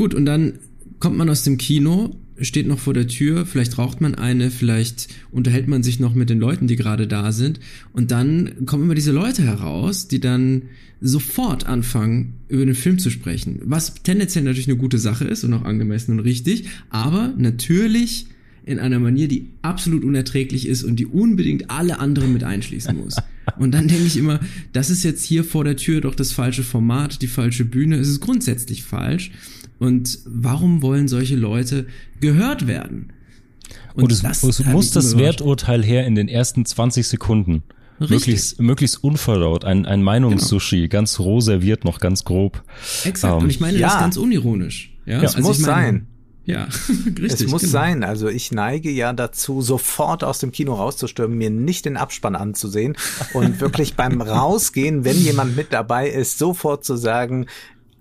Gut, und dann kommt man aus dem Kino, steht noch vor der Tür, vielleicht raucht man eine, vielleicht unterhält man sich noch mit den Leuten, die gerade da sind. Und dann kommen immer diese Leute heraus, die dann sofort anfangen, über den Film zu sprechen. Was tendenziell natürlich eine gute Sache ist und auch angemessen und richtig, aber natürlich in einer Manier, die absolut unerträglich ist und die unbedingt alle anderen mit einschließen muss. Und dann denke ich immer, das ist jetzt hier vor der Tür doch das falsche Format, die falsche Bühne. Es ist grundsätzlich falsch. Und warum wollen solche Leute gehört werden? Und, und es, es muss das Werturteil her in den ersten 20 Sekunden. Möglichst, möglichst unverdaut, ein, ein Meinungssushi, genau. ganz roh serviert, noch ganz grob. Exakt, um, und ich meine ja. das ganz unironisch. Ja, ja. es also muss meine, sein. Ja, richtig. Es muss genau. sein. Also ich neige ja dazu, sofort aus dem Kino rauszustürmen, mir nicht den Abspann anzusehen und wirklich beim Rausgehen, wenn jemand mit dabei ist, sofort zu sagen,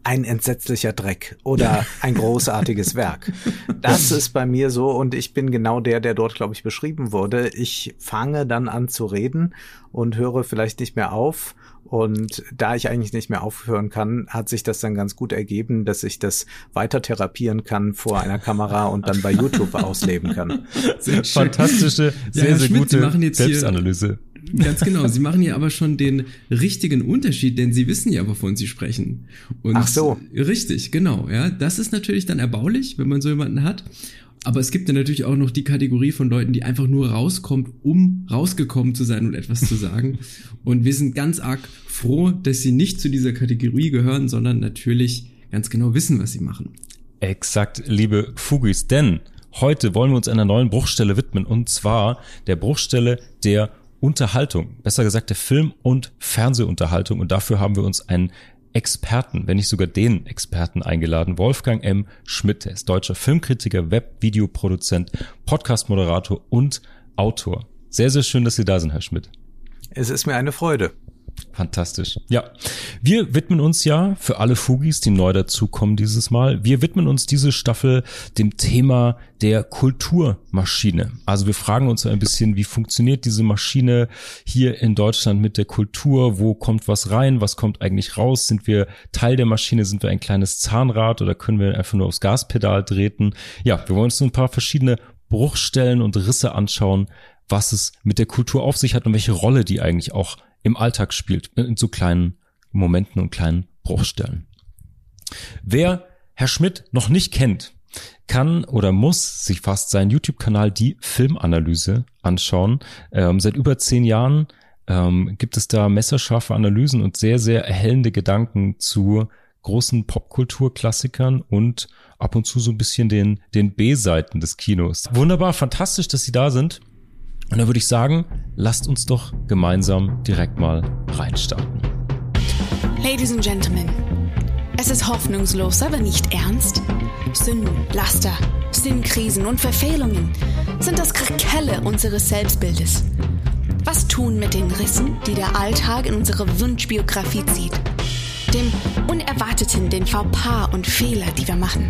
ein entsetzlicher Dreck oder ein großartiges Werk. Das ist bei mir so und ich bin genau der, der dort, glaube ich, beschrieben wurde. Ich fange dann an zu reden und höre vielleicht nicht mehr auf. Und da ich eigentlich nicht mehr aufhören kann, hat sich das dann ganz gut ergeben, dass ich das weiter therapieren kann vor einer Kamera und dann bei YouTube ausleben kann. Sehr Fantastische, sehr, ja, sehr Schmidt, gute Selbstanalyse. Ganz genau. Sie machen ja aber schon den richtigen Unterschied, denn sie wissen ja, wovon sie sprechen. Und Ach so. Richtig, genau. Ja, das ist natürlich dann erbaulich, wenn man so jemanden hat. Aber es gibt ja natürlich auch noch die Kategorie von Leuten, die einfach nur rauskommt, um rausgekommen zu sein und etwas zu sagen. und wir sind ganz arg froh, dass sie nicht zu dieser Kategorie gehören, sondern natürlich ganz genau wissen, was sie machen. Exakt, liebe Fugis, denn heute wollen wir uns einer neuen Bruchstelle widmen und zwar der Bruchstelle der Unterhaltung, besser gesagt der Film- und Fernsehunterhaltung. Und dafür haben wir uns einen Experten, wenn nicht sogar den Experten eingeladen. Wolfgang M. Schmidt, er ist deutscher Filmkritiker, Web-Videoproduzent, Podcast-Moderator und Autor. Sehr, sehr schön, dass Sie da sind, Herr Schmidt. Es ist mir eine Freude. Fantastisch. Ja, wir widmen uns ja für alle Fugis, die neu dazukommen dieses Mal, wir widmen uns diese Staffel dem Thema der Kulturmaschine. Also wir fragen uns ein bisschen, wie funktioniert diese Maschine hier in Deutschland mit der Kultur? Wo kommt was rein? Was kommt eigentlich raus? Sind wir Teil der Maschine? Sind wir ein kleines Zahnrad oder können wir einfach nur aufs Gaspedal treten? Ja, wir wollen uns so ein paar verschiedene Bruchstellen und Risse anschauen, was es mit der Kultur auf sich hat und welche Rolle die eigentlich auch im Alltag spielt, in so kleinen Momenten und kleinen Bruchstellen. Wer Herr Schmidt noch nicht kennt, kann oder muss sich fast seinen YouTube-Kanal Die Filmanalyse anschauen. Ähm, seit über zehn Jahren ähm, gibt es da messerscharfe Analysen und sehr, sehr erhellende Gedanken zu großen Popkulturklassikern und ab und zu so ein bisschen den, den B-Seiten des Kinos. Wunderbar, fantastisch, dass Sie da sind. Und da würde ich sagen, lasst uns doch gemeinsam direkt mal reinstarten. Ladies and Gentlemen, es ist hoffnungslos, aber nicht ernst. Sünden, Laster, Sinnkrisen und Verfehlungen sind das Krakelle unseres Selbstbildes. Was tun mit den Rissen, die der Alltag in unsere Wunschbiografie zieht? Dem Unerwarteten, den Fauxpas und Fehler, die wir machen.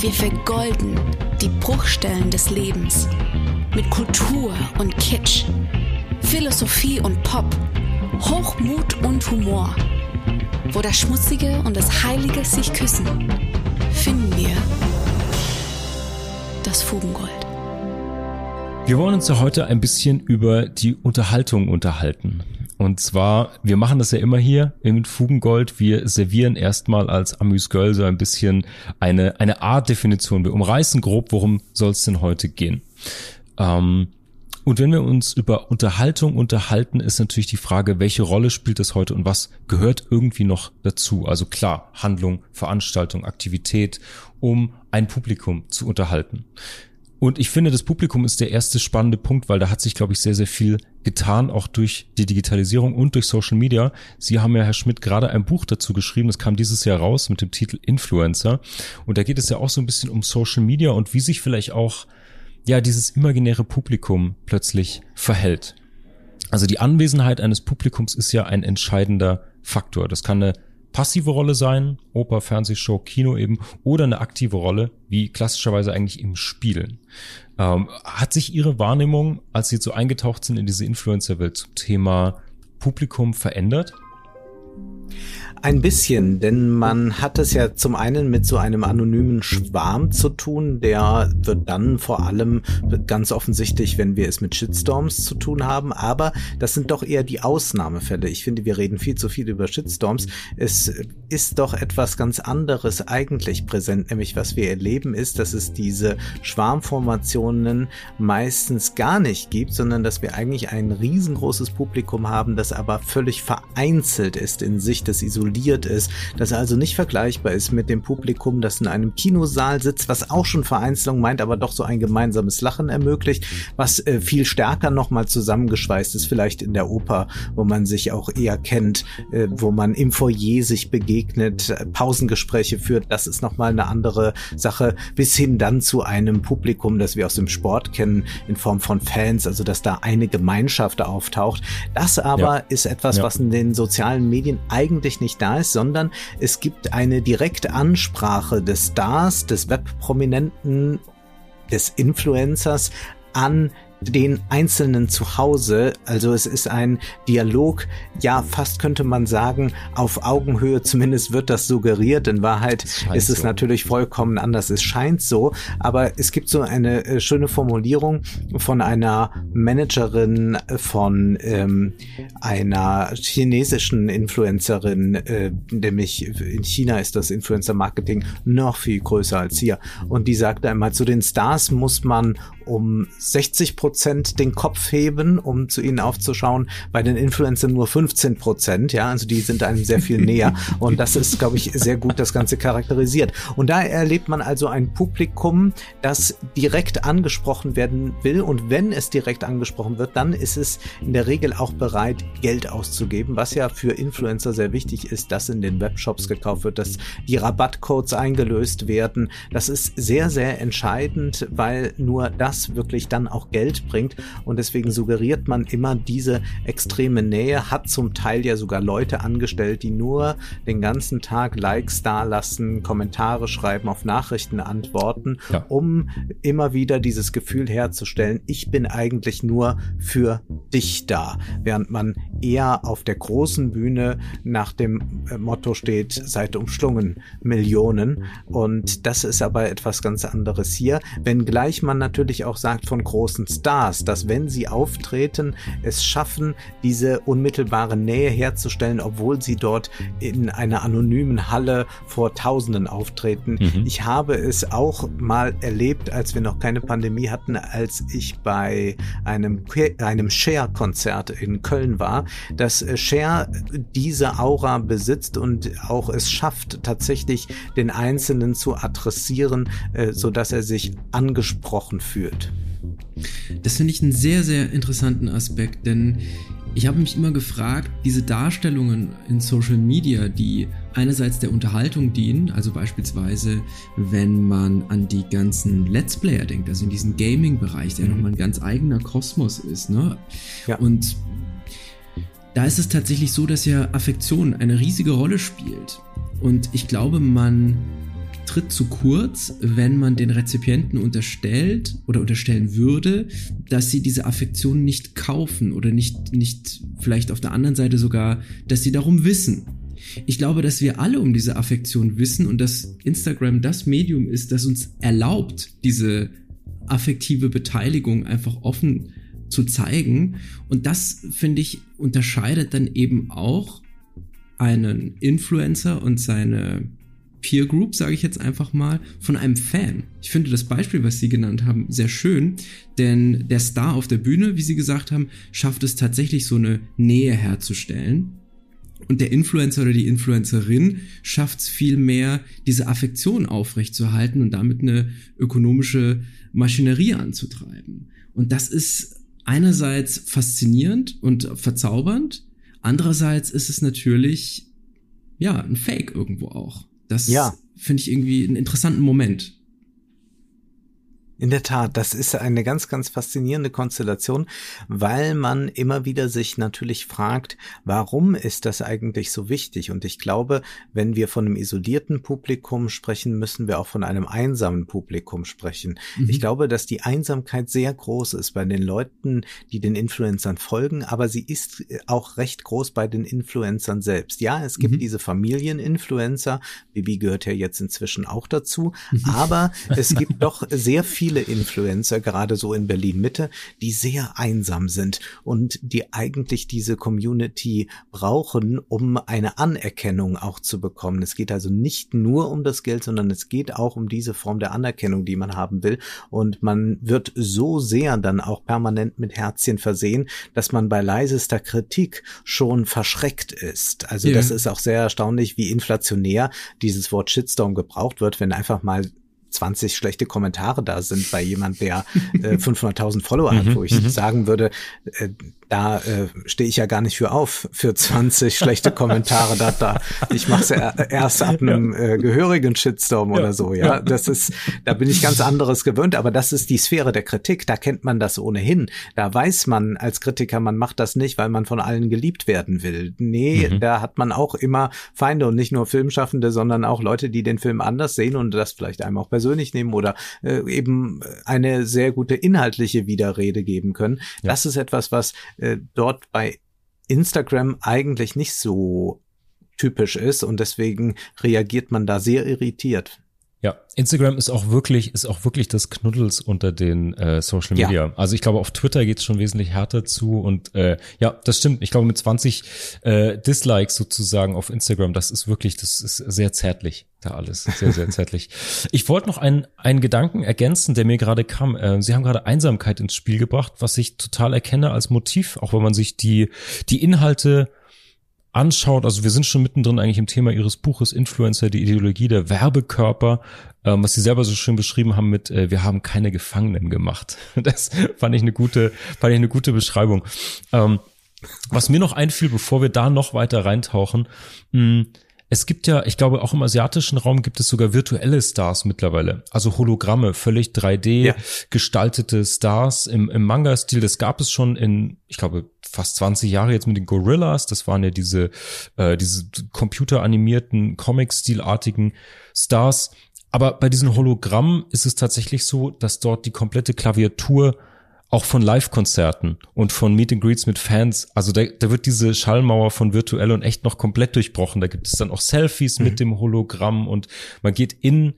Wir vergolden die Bruchstellen des Lebens mit Kultur und Kitsch, Philosophie und Pop, Hochmut und Humor. Wo das Schmutzige und das Heilige sich küssen, finden wir das Fugengold. Wir wollen uns ja heute ein bisschen über die Unterhaltung unterhalten. Und zwar, wir machen das ja immer hier im Fugengold. Wir servieren erstmal als Amüsgöl so ein bisschen eine, eine Art-Definition. Wir umreißen grob, worum soll es denn heute gehen. Ähm, und wenn wir uns über Unterhaltung unterhalten, ist natürlich die Frage, welche Rolle spielt es heute und was gehört irgendwie noch dazu? Also klar, Handlung, Veranstaltung, Aktivität, um ein Publikum zu unterhalten. Und ich finde, das Publikum ist der erste spannende Punkt, weil da hat sich, glaube ich, sehr, sehr viel getan, auch durch die Digitalisierung und durch Social Media. Sie haben ja, Herr Schmidt, gerade ein Buch dazu geschrieben, das kam dieses Jahr raus mit dem Titel Influencer. Und da geht es ja auch so ein bisschen um Social Media und wie sich vielleicht auch ja dieses imaginäre Publikum plötzlich verhält. Also die Anwesenheit eines Publikums ist ja ein entscheidender Faktor. Das kann eine passive Rolle sein, Oper, Fernsehshow, Kino eben, oder eine aktive Rolle, wie klassischerweise eigentlich im Spielen. Ähm, hat sich Ihre Wahrnehmung, als Sie so eingetaucht sind in diese Influencer-Welt zum Thema Publikum verändert? Ein bisschen, denn man hat es ja zum einen mit so einem anonymen Schwarm zu tun, der wird dann vor allem ganz offensichtlich, wenn wir es mit Shitstorms zu tun haben, aber das sind doch eher die Ausnahmefälle. Ich finde, wir reden viel zu viel über Shitstorms. Es ist doch etwas ganz anderes eigentlich präsent, nämlich was wir erleben ist, dass es diese Schwarmformationen meistens gar nicht gibt, sondern dass wir eigentlich ein riesengroßes Publikum haben, das aber völlig vereinzelt ist in sich des Isolierens isoliert ist, das also nicht vergleichbar ist mit dem Publikum, das in einem Kinosaal sitzt, was auch schon Vereinzelung meint, aber doch so ein gemeinsames Lachen ermöglicht, was äh, viel stärker nochmal zusammengeschweißt ist, vielleicht in der Oper, wo man sich auch eher kennt, äh, wo man im Foyer sich begegnet, äh, Pausengespräche führt, das ist nochmal eine andere Sache, bis hin dann zu einem Publikum, das wir aus dem Sport kennen, in Form von Fans, also dass da eine Gemeinschaft auftaucht. Das aber ja. ist etwas, ja. was in den sozialen Medien eigentlich nicht da ist, sondern es gibt eine direkte Ansprache des Stars, des Webprominenten, des Influencers an den Einzelnen zu Hause. Also es ist ein Dialog, ja, fast könnte man sagen, auf Augenhöhe, zumindest wird das suggeriert. In Wahrheit ist es so. natürlich vollkommen anders. Es scheint so, aber es gibt so eine äh, schöne Formulierung von einer Managerin von ähm, einer chinesischen Influencerin, äh, nämlich in China ist das Influencer-Marketing noch viel größer als hier. Und die sagte einmal, zu den Stars muss man um 60 Prozent den Kopf heben, um zu ihnen aufzuschauen. Bei den Influencern nur 15 Prozent, ja, also die sind einem sehr viel näher. Und das ist, glaube ich, sehr gut das Ganze charakterisiert. Und da erlebt man also ein Publikum, das direkt angesprochen werden will. Und wenn es direkt angesprochen wird, dann ist es in der Regel auch bereit, Geld auszugeben, was ja für Influencer sehr wichtig ist, dass in den Webshops gekauft wird, dass die Rabattcodes eingelöst werden. Das ist sehr, sehr entscheidend, weil nur das wirklich dann auch Geld bringt. Und deswegen suggeriert man immer diese extreme Nähe, hat zum Teil ja sogar Leute angestellt, die nur den ganzen Tag Likes dalassen, Kommentare schreiben, auf Nachrichten antworten, ja. um immer wieder dieses Gefühl herzustellen, ich bin eigentlich nur für dich da. Während man eher auf der großen Bühne nach dem äh, Motto steht, seid umschlungen, Millionen. Und das ist aber etwas ganz anderes hier, wenngleich man natürlich auch sagt von großen Stars, dass wenn sie auftreten, es schaffen, diese unmittelbare Nähe herzustellen, obwohl sie dort in einer anonymen Halle vor Tausenden auftreten. Mhm. Ich habe es auch mal erlebt, als wir noch keine Pandemie hatten, als ich bei einem, einem Share-Konzert in Köln war, dass Share diese Aura besitzt und auch es schafft, tatsächlich den Einzelnen zu adressieren, äh, so dass er sich angesprochen fühlt. Das finde ich einen sehr, sehr interessanten Aspekt, denn ich habe mich immer gefragt, diese Darstellungen in Social Media, die einerseits der Unterhaltung dienen, also beispielsweise, wenn man an die ganzen Let's Player denkt, also in diesen Gaming-Bereich, der mhm. nochmal ein ganz eigener Kosmos ist, ne? Ja. Und da ist es tatsächlich so, dass ja Affektion eine riesige Rolle spielt. Und ich glaube, man tritt zu kurz, wenn man den Rezipienten unterstellt oder unterstellen würde, dass sie diese Affektion nicht kaufen oder nicht, nicht vielleicht auf der anderen Seite sogar, dass sie darum wissen. Ich glaube, dass wir alle um diese Affektion wissen und dass Instagram das Medium ist, das uns erlaubt, diese affektive Beteiligung einfach offen zu zeigen. Und das, finde ich, unterscheidet dann eben auch einen Influencer und seine Peer Group, sage ich jetzt einfach mal, von einem Fan. Ich finde das Beispiel, was Sie genannt haben, sehr schön, denn der Star auf der Bühne, wie Sie gesagt haben, schafft es tatsächlich so eine Nähe herzustellen. Und der Influencer oder die Influencerin schafft es viel mehr, diese Affektion aufrechtzuerhalten und damit eine ökonomische Maschinerie anzutreiben. Und das ist einerseits faszinierend und verzaubernd, andererseits ist es natürlich, ja, ein Fake irgendwo auch. Das ja. finde ich irgendwie einen interessanten Moment. In der Tat, das ist eine ganz, ganz faszinierende Konstellation, weil man immer wieder sich natürlich fragt, warum ist das eigentlich so wichtig? Und ich glaube, wenn wir von einem isolierten Publikum sprechen, müssen wir auch von einem einsamen Publikum sprechen. Mhm. Ich glaube, dass die Einsamkeit sehr groß ist bei den Leuten, die den Influencern folgen, aber sie ist auch recht groß bei den Influencern selbst. Ja, es gibt mhm. diese Familieninfluencer, Bibi gehört ja jetzt inzwischen auch dazu, mhm. aber es gibt doch sehr viele viele Influencer, gerade so in Berlin Mitte, die sehr einsam sind und die eigentlich diese Community brauchen, um eine Anerkennung auch zu bekommen. Es geht also nicht nur um das Geld, sondern es geht auch um diese Form der Anerkennung, die man haben will. Und man wird so sehr dann auch permanent mit Herzchen versehen, dass man bei leisester Kritik schon verschreckt ist. Also yeah. das ist auch sehr erstaunlich, wie inflationär dieses Wort Shitstorm gebraucht wird, wenn einfach mal 20 schlechte Kommentare da sind bei jemand, der äh, 500.000 Follower hat, mhm, wo ich mhm. sagen würde, äh, da äh, stehe ich ja gar nicht für auf, für 20 schlechte Kommentare. Da, da, ich mache es ja erst ab einem ja. äh, gehörigen Shitstorm ja. oder so. Ja, das ist, da bin ich ganz anderes gewöhnt. Aber das ist die Sphäre der Kritik. Da kennt man das ohnehin. Da weiß man als Kritiker, man macht das nicht, weil man von allen geliebt werden will. Nee, mhm. da hat man auch immer Feinde und nicht nur Filmschaffende, sondern auch Leute, die den Film anders sehen und das vielleicht einem auch persönlich nehmen oder äh, eben eine sehr gute inhaltliche Widerrede geben können. Das ist etwas, was äh, dort bei Instagram eigentlich nicht so typisch ist und deswegen reagiert man da sehr irritiert. Ja, Instagram ist auch wirklich, ist auch wirklich das Knuddels unter den äh, Social Media. Ja. Also ich glaube, auf Twitter geht es schon wesentlich härter zu und äh, ja, das stimmt. Ich glaube, mit 20 äh, Dislikes sozusagen auf Instagram, das ist wirklich, das ist sehr zärtlich da alles. Sehr, sehr zärtlich. Ich wollte noch einen, einen Gedanken ergänzen, der mir gerade kam. Äh, Sie haben gerade Einsamkeit ins Spiel gebracht, was ich total erkenne als Motiv, auch wenn man sich die, die Inhalte anschaut, also wir sind schon mittendrin eigentlich im Thema Ihres Buches Influencer, die Ideologie der Werbekörper, ähm, was Sie selber so schön beschrieben haben mit, äh, wir haben keine Gefangenen gemacht. Das fand ich eine gute, fand ich eine gute Beschreibung. Ähm, was mir noch einfiel, bevor wir da noch weiter reintauchen, mh, es gibt ja, ich glaube, auch im asiatischen Raum gibt es sogar virtuelle Stars mittlerweile. Also Hologramme, völlig 3D ja. gestaltete Stars im, im Manga-Stil. Das gab es schon in, ich glaube, fast 20 Jahre jetzt mit den Gorillas. Das waren ja diese, äh, diese computeranimierten, Comic-Stilartigen Stars. Aber bei diesen Hologrammen ist es tatsächlich so, dass dort die komplette Klaviatur auch von Live-Konzerten und von Meet and Greets mit Fans, also da, da wird diese Schallmauer von virtuell und echt noch komplett durchbrochen. Da gibt es dann auch Selfies mhm. mit dem Hologramm und man geht in,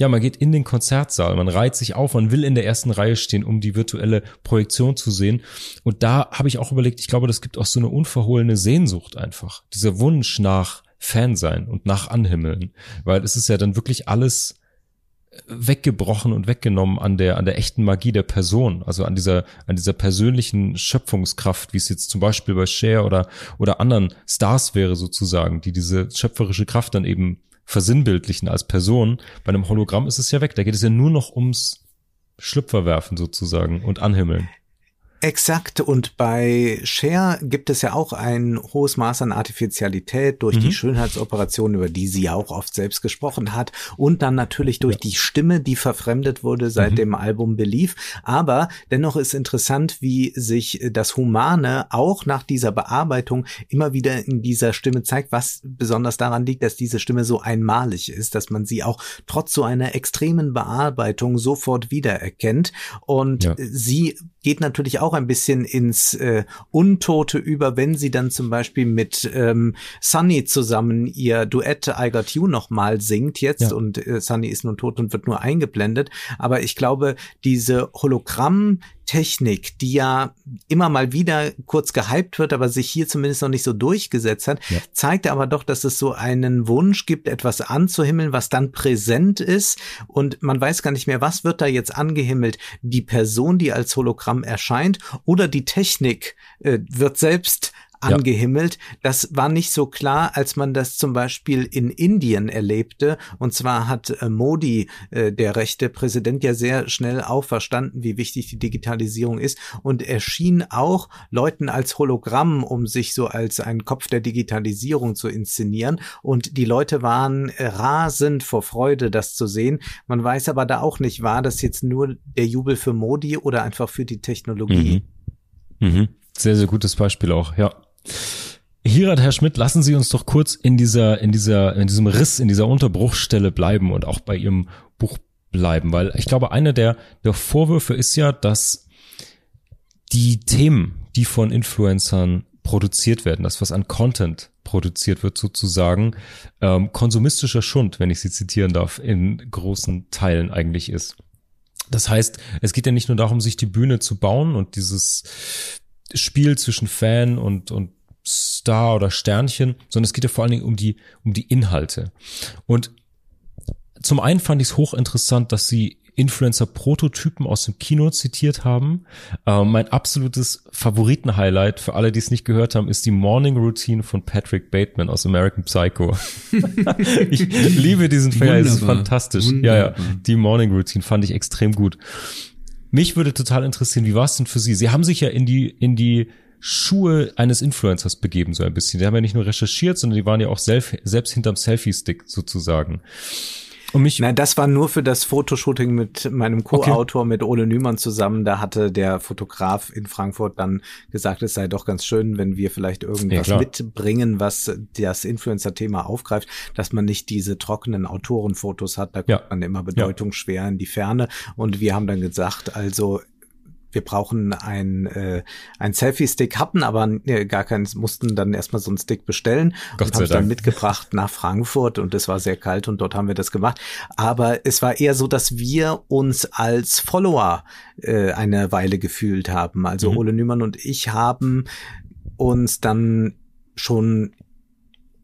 ja, man geht in den Konzertsaal, man reiht sich auf, man will in der ersten Reihe stehen, um die virtuelle Projektion zu sehen. Und da habe ich auch überlegt, ich glaube, das gibt auch so eine unverhohlene Sehnsucht einfach. Dieser Wunsch nach Fan sein und nach Anhimmeln. Weil es ist ja dann wirklich alles weggebrochen und weggenommen an der an der echten Magie der Person, also an dieser an dieser persönlichen Schöpfungskraft, wie es jetzt zum Beispiel bei Cher oder oder anderen Stars wäre sozusagen, die diese schöpferische Kraft dann eben versinnbildlichen als Person. Bei einem Hologramm ist es ja weg. Da geht es ja nur noch ums Schlüpferwerfen sozusagen und anhimmeln. Exakt. Und bei Cher gibt es ja auch ein hohes Maß an Artificialität durch mhm. die Schönheitsoperation, über die sie ja auch oft selbst gesprochen hat. Und dann natürlich durch ja. die Stimme, die verfremdet wurde seit mhm. dem Album Belief. Aber dennoch ist interessant, wie sich das Humane auch nach dieser Bearbeitung immer wieder in dieser Stimme zeigt, was besonders daran liegt, dass diese Stimme so einmalig ist, dass man sie auch trotz so einer extremen Bearbeitung sofort wiedererkennt. Und ja. sie geht natürlich auch ein bisschen ins äh, Untote über, wenn sie dann zum Beispiel mit ähm, Sunny zusammen ihr Duett I Got You nochmal singt jetzt ja. und äh, Sunny ist nun tot und wird nur eingeblendet. Aber ich glaube, diese Hologramm Technik, die ja immer mal wieder kurz gehypt wird, aber sich hier zumindest noch nicht so durchgesetzt hat, ja. zeigt aber doch, dass es so einen Wunsch gibt, etwas anzuhimmeln, was dann präsent ist und man weiß gar nicht mehr, was wird da jetzt angehimmelt? Die Person, die als Hologramm erscheint oder die Technik äh, wird selbst angehimmelt. Ja. Das war nicht so klar, als man das zum Beispiel in Indien erlebte. Und zwar hat äh, Modi, äh, der rechte Präsident, ja sehr schnell auch verstanden, wie wichtig die Digitalisierung ist. Und er schien auch Leuten als Hologramm, um sich so als ein Kopf der Digitalisierung zu inszenieren. Und die Leute waren rasend vor Freude, das zu sehen. Man weiß aber da auch nicht, war das jetzt nur der Jubel für Modi oder einfach für die Technologie? Mhm. Mhm. Sehr, sehr gutes Beispiel auch, ja. Hierat, Herr Schmidt, lassen Sie uns doch kurz in dieser, in dieser, in diesem Riss, in dieser Unterbruchstelle bleiben und auch bei Ihrem Buch bleiben, weil ich glaube, einer der, der Vorwürfe ist ja, dass die Themen, die von Influencern produziert werden, das was an Content produziert wird sozusagen, ähm, konsumistischer Schund, wenn ich Sie zitieren darf, in großen Teilen eigentlich ist. Das heißt, es geht ja nicht nur darum, sich die Bühne zu bauen und dieses Spiel zwischen Fan und, und Star oder Sternchen, sondern es geht ja vor allen Dingen um die, um die Inhalte. Und zum einen fand ich es hochinteressant, dass sie Influencer-Prototypen aus dem Kino zitiert haben. Äh, mein absolutes Favoriten-Highlight für alle, die es nicht gehört haben, ist die Morning Routine von Patrick Bateman aus American Psycho. ich liebe diesen Film, es ist fantastisch. Wunderbar. Ja, ja, die Morning Routine fand ich extrem gut. Mich würde total interessieren, wie war es denn für Sie? Sie haben sich ja in die, in die Schuhe eines Influencers begeben, so ein bisschen. Die haben ja nicht nur recherchiert, sondern die waren ja auch selbst, selbst hinterm Selfie-Stick sozusagen. Und mich Nein, das war nur für das Fotoshooting mit meinem Co-Autor, okay. mit Ole Nümann zusammen. Da hatte der Fotograf in Frankfurt dann gesagt, es sei doch ganz schön, wenn wir vielleicht irgendwas ja, mitbringen, was das Influencer-Thema aufgreift, dass man nicht diese trockenen Autorenfotos hat. Da kommt ja. man immer bedeutungsschwer in die Ferne. Und wir haben dann gesagt, also wir brauchen ein, äh, ein Selfie-Stick, hatten aber äh, gar keinen, mussten dann erstmal so einen Stick bestellen Gott und haben dann mitgebracht nach Frankfurt und es war sehr kalt und dort haben wir das gemacht. Aber es war eher so, dass wir uns als Follower äh, eine Weile gefühlt haben. Also mhm. Ole Nümann und ich haben uns dann schon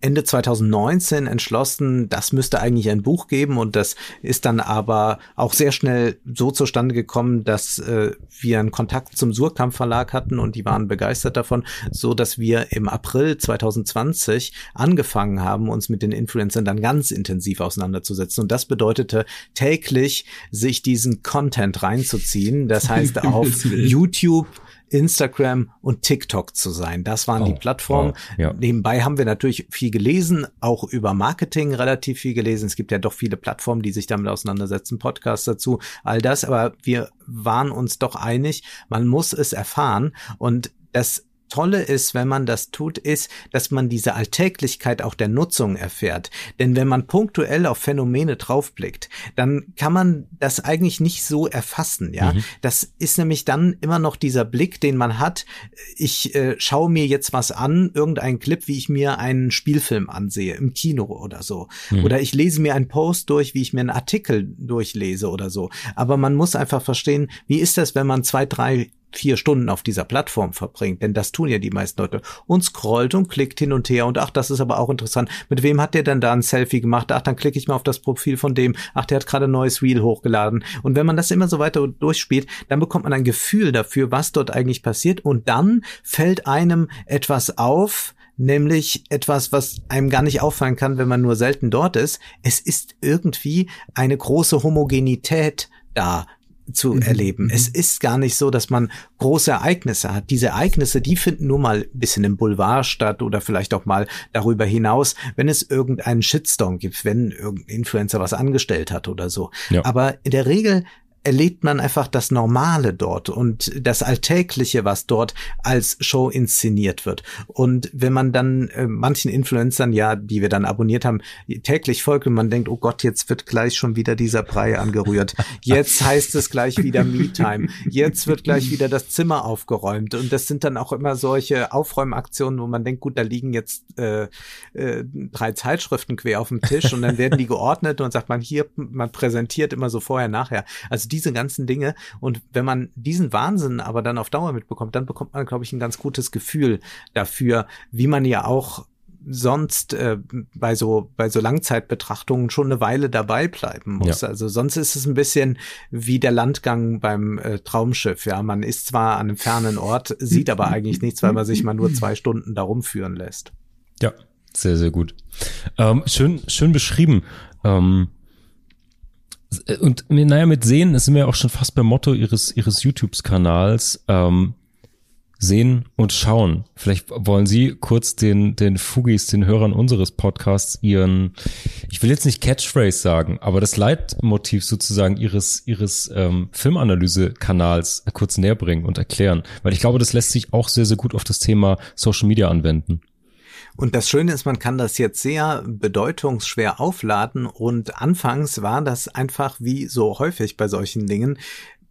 Ende 2019 entschlossen, das müsste eigentlich ein Buch geben und das ist dann aber auch sehr schnell so zustande gekommen, dass äh, wir einen Kontakt zum Surkamp Verlag hatten und die waren begeistert davon, so dass wir im April 2020 angefangen haben, uns mit den Influencern dann ganz intensiv auseinanderzusetzen. Und das bedeutete täglich sich diesen Content reinzuziehen, das heißt auf YouTube Instagram und TikTok zu sein. Das waren oh, die Plattformen. Oh, ja. Nebenbei haben wir natürlich viel gelesen, auch über Marketing relativ viel gelesen. Es gibt ja doch viele Plattformen, die sich damit auseinandersetzen, Podcasts dazu, all das. Aber wir waren uns doch einig, man muss es erfahren und das Tolle ist, wenn man das tut, ist, dass man diese Alltäglichkeit auch der Nutzung erfährt. Denn wenn man punktuell auf Phänomene draufblickt, dann kann man das eigentlich nicht so erfassen, ja. Mhm. Das ist nämlich dann immer noch dieser Blick, den man hat. Ich äh, schaue mir jetzt was an, irgendein Clip, wie ich mir einen Spielfilm ansehe, im Kino oder so. Mhm. Oder ich lese mir einen Post durch, wie ich mir einen Artikel durchlese oder so. Aber man muss einfach verstehen, wie ist das, wenn man zwei, drei vier Stunden auf dieser Plattform verbringt, denn das tun ja die meisten Leute, und scrollt und klickt hin und her und ach, das ist aber auch interessant. Mit wem hat der denn da ein Selfie gemacht? Ach, dann klicke ich mal auf das Profil von dem. Ach, der hat gerade ein neues Reel hochgeladen. Und wenn man das immer so weiter durchspielt, dann bekommt man ein Gefühl dafür, was dort eigentlich passiert und dann fällt einem etwas auf, nämlich etwas, was einem gar nicht auffallen kann, wenn man nur selten dort ist. Es ist irgendwie eine große Homogenität da zu mhm. erleben. Mhm. Es ist gar nicht so, dass man große Ereignisse hat. Diese Ereignisse, die finden nur mal ein bisschen im Boulevard statt oder vielleicht auch mal darüber hinaus, wenn es irgendeinen Shitstorm gibt, wenn irgendein Influencer was angestellt hat oder so. Ja. Aber in der Regel erlebt man einfach das Normale dort und das Alltägliche, was dort als Show inszeniert wird. Und wenn man dann äh, manchen Influencern, ja, die wir dann abonniert haben, täglich folgt und man denkt, oh Gott, jetzt wird gleich schon wieder dieser Brei angerührt. Jetzt heißt es gleich wieder Me-Time. Jetzt wird gleich wieder das Zimmer aufgeräumt. Und das sind dann auch immer solche Aufräumaktionen, wo man denkt, gut, da liegen jetzt äh, äh, drei Zeitschriften quer auf dem Tisch und dann werden die geordnet und sagt man hier, man präsentiert immer so vorher, nachher. Also diese ganzen Dinge. Und wenn man diesen Wahnsinn aber dann auf Dauer mitbekommt, dann bekommt man, glaube ich, ein ganz gutes Gefühl dafür, wie man ja auch sonst äh, bei so bei so Langzeitbetrachtungen schon eine Weile dabei bleiben muss. Ja. Also sonst ist es ein bisschen wie der Landgang beim äh, Traumschiff. Ja, man ist zwar an einem fernen Ort, sieht aber eigentlich nichts, weil man sich mal nur zwei Stunden darum führen lässt. Ja, sehr sehr gut. Ähm, schön schön beschrieben. Ähm und naja, mit Sehen sind wir ja auch schon fast beim Motto ihres, ihres YouTube-Kanals. Ähm, sehen und schauen. Vielleicht wollen Sie kurz den, den Fugis, den Hörern unseres Podcasts ihren, ich will jetzt nicht Catchphrase sagen, aber das Leitmotiv sozusagen Ihres, Ihres ähm, Filmanalyse-Kanals kurz näher bringen und erklären. Weil ich glaube, das lässt sich auch sehr, sehr gut auf das Thema Social Media anwenden. Und das Schöne ist, man kann das jetzt sehr bedeutungsschwer aufladen und anfangs war das einfach wie so häufig bei solchen Dingen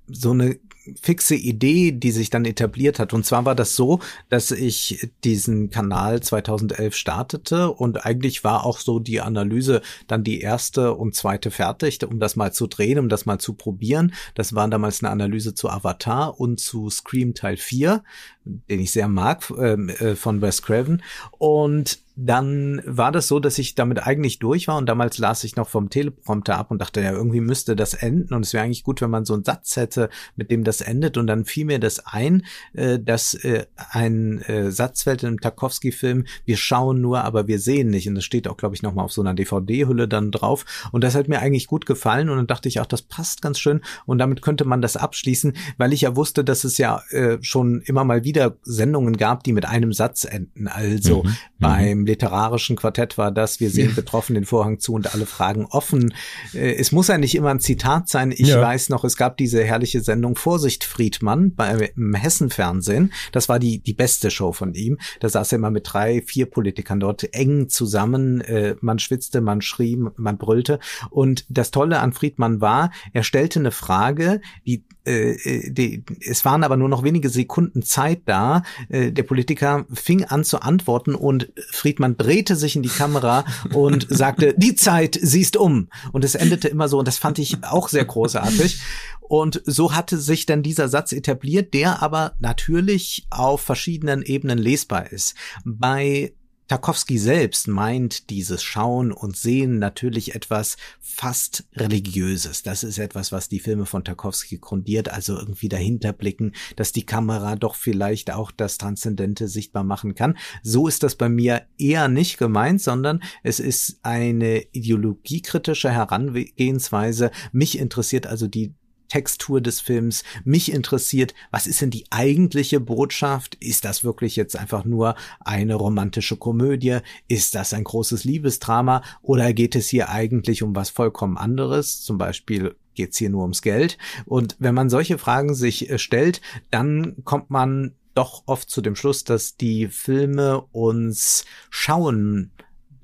so eine fixe Idee, die sich dann etabliert hat. Und zwar war das so, dass ich diesen Kanal 2011 startete und eigentlich war auch so die Analyse dann die erste und zweite fertig, um das mal zu drehen, um das mal zu probieren. Das war damals eine Analyse zu Avatar und zu Scream Teil 4, den ich sehr mag, ähm, äh, von Wes Craven. Und dann war das so, dass ich damit eigentlich durch war und damals las ich noch vom Teleprompter ab und dachte, ja, irgendwie müsste das enden und es wäre eigentlich gut, wenn man so einen Satz hätte, mit dem das endet. Und dann fiel mir das ein, äh, dass äh, ein äh, Satz fällt in einem Tarkovsky-Film, wir schauen nur, aber wir sehen nicht. Und das steht auch, glaube ich, nochmal auf so einer DVD-Hülle dann drauf. Und das hat mir eigentlich gut gefallen und dann dachte ich auch, das passt ganz schön. Und damit könnte man das abschließen, weil ich ja wusste, dass es ja äh, schon immer mal wieder Sendungen gab, die mit einem Satz enden, also mhm. mhm. beim literarischen Quartett war das, wir sehen betroffen den Vorhang zu und alle Fragen offen. Äh, es muss ja nicht immer ein Zitat sein. Ich ja. weiß noch, es gab diese herrliche Sendung Vorsicht Friedmann beim Hessenfernsehen. Das war die, die beste Show von ihm. Da saß er immer mit drei, vier Politikern dort eng zusammen. Äh, man schwitzte, man schrie, man brüllte. Und das Tolle an Friedmann war, er stellte eine Frage, die äh, die, es waren aber nur noch wenige Sekunden Zeit da. Äh, der Politiker fing an zu antworten und Friedmann drehte sich in die Kamera und sagte, die Zeit, siehst um. Und es endete immer so und das fand ich auch sehr großartig. Und so hatte sich dann dieser Satz etabliert, der aber natürlich auf verschiedenen Ebenen lesbar ist. Bei Tarkovsky selbst meint dieses Schauen und Sehen natürlich etwas fast religiöses. Das ist etwas, was die Filme von Tarkovsky grundiert, also irgendwie dahinter blicken, dass die Kamera doch vielleicht auch das Transzendente sichtbar machen kann. So ist das bei mir eher nicht gemeint, sondern es ist eine ideologiekritische Herangehensweise. Mich interessiert also die Textur des Films. Mich interessiert, was ist denn die eigentliche Botschaft? Ist das wirklich jetzt einfach nur eine romantische Komödie? Ist das ein großes Liebesdrama? Oder geht es hier eigentlich um was vollkommen anderes? Zum Beispiel geht es hier nur ums Geld? Und wenn man solche Fragen sich äh, stellt, dann kommt man doch oft zu dem Schluss, dass die Filme uns schauen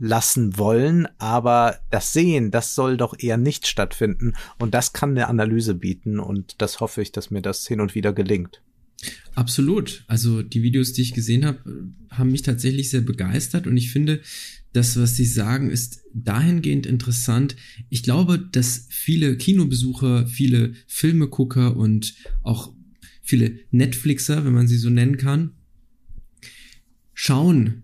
lassen wollen, aber das Sehen, das soll doch eher nicht stattfinden und das kann eine Analyse bieten und das hoffe ich, dass mir das hin und wieder gelingt. Absolut. Also die Videos, die ich gesehen habe, haben mich tatsächlich sehr begeistert und ich finde, das, was Sie sagen, ist dahingehend interessant. Ich glaube, dass viele Kinobesucher, viele Filmegucker und auch viele Netflixer, wenn man sie so nennen kann, schauen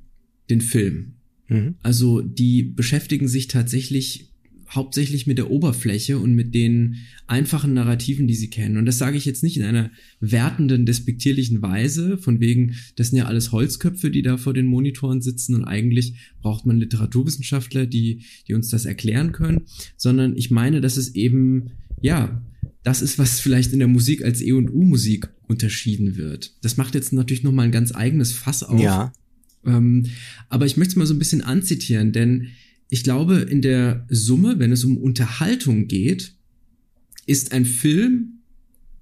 den Film Mhm. Also die beschäftigen sich tatsächlich hauptsächlich mit der Oberfläche und mit den einfachen Narrativen, die sie kennen. Und das sage ich jetzt nicht in einer wertenden, despektierlichen Weise, von wegen, das sind ja alles Holzköpfe, die da vor den Monitoren sitzen und eigentlich braucht man Literaturwissenschaftler, die, die uns das erklären können, sondern ich meine, dass es eben, ja, das ist, was vielleicht in der Musik als E und U-Musik unterschieden wird. Das macht jetzt natürlich nochmal ein ganz eigenes Fass auf. Ja. Ähm, aber ich möchte es mal so ein bisschen anzitieren, denn ich glaube, in der Summe, wenn es um Unterhaltung geht, ist ein Film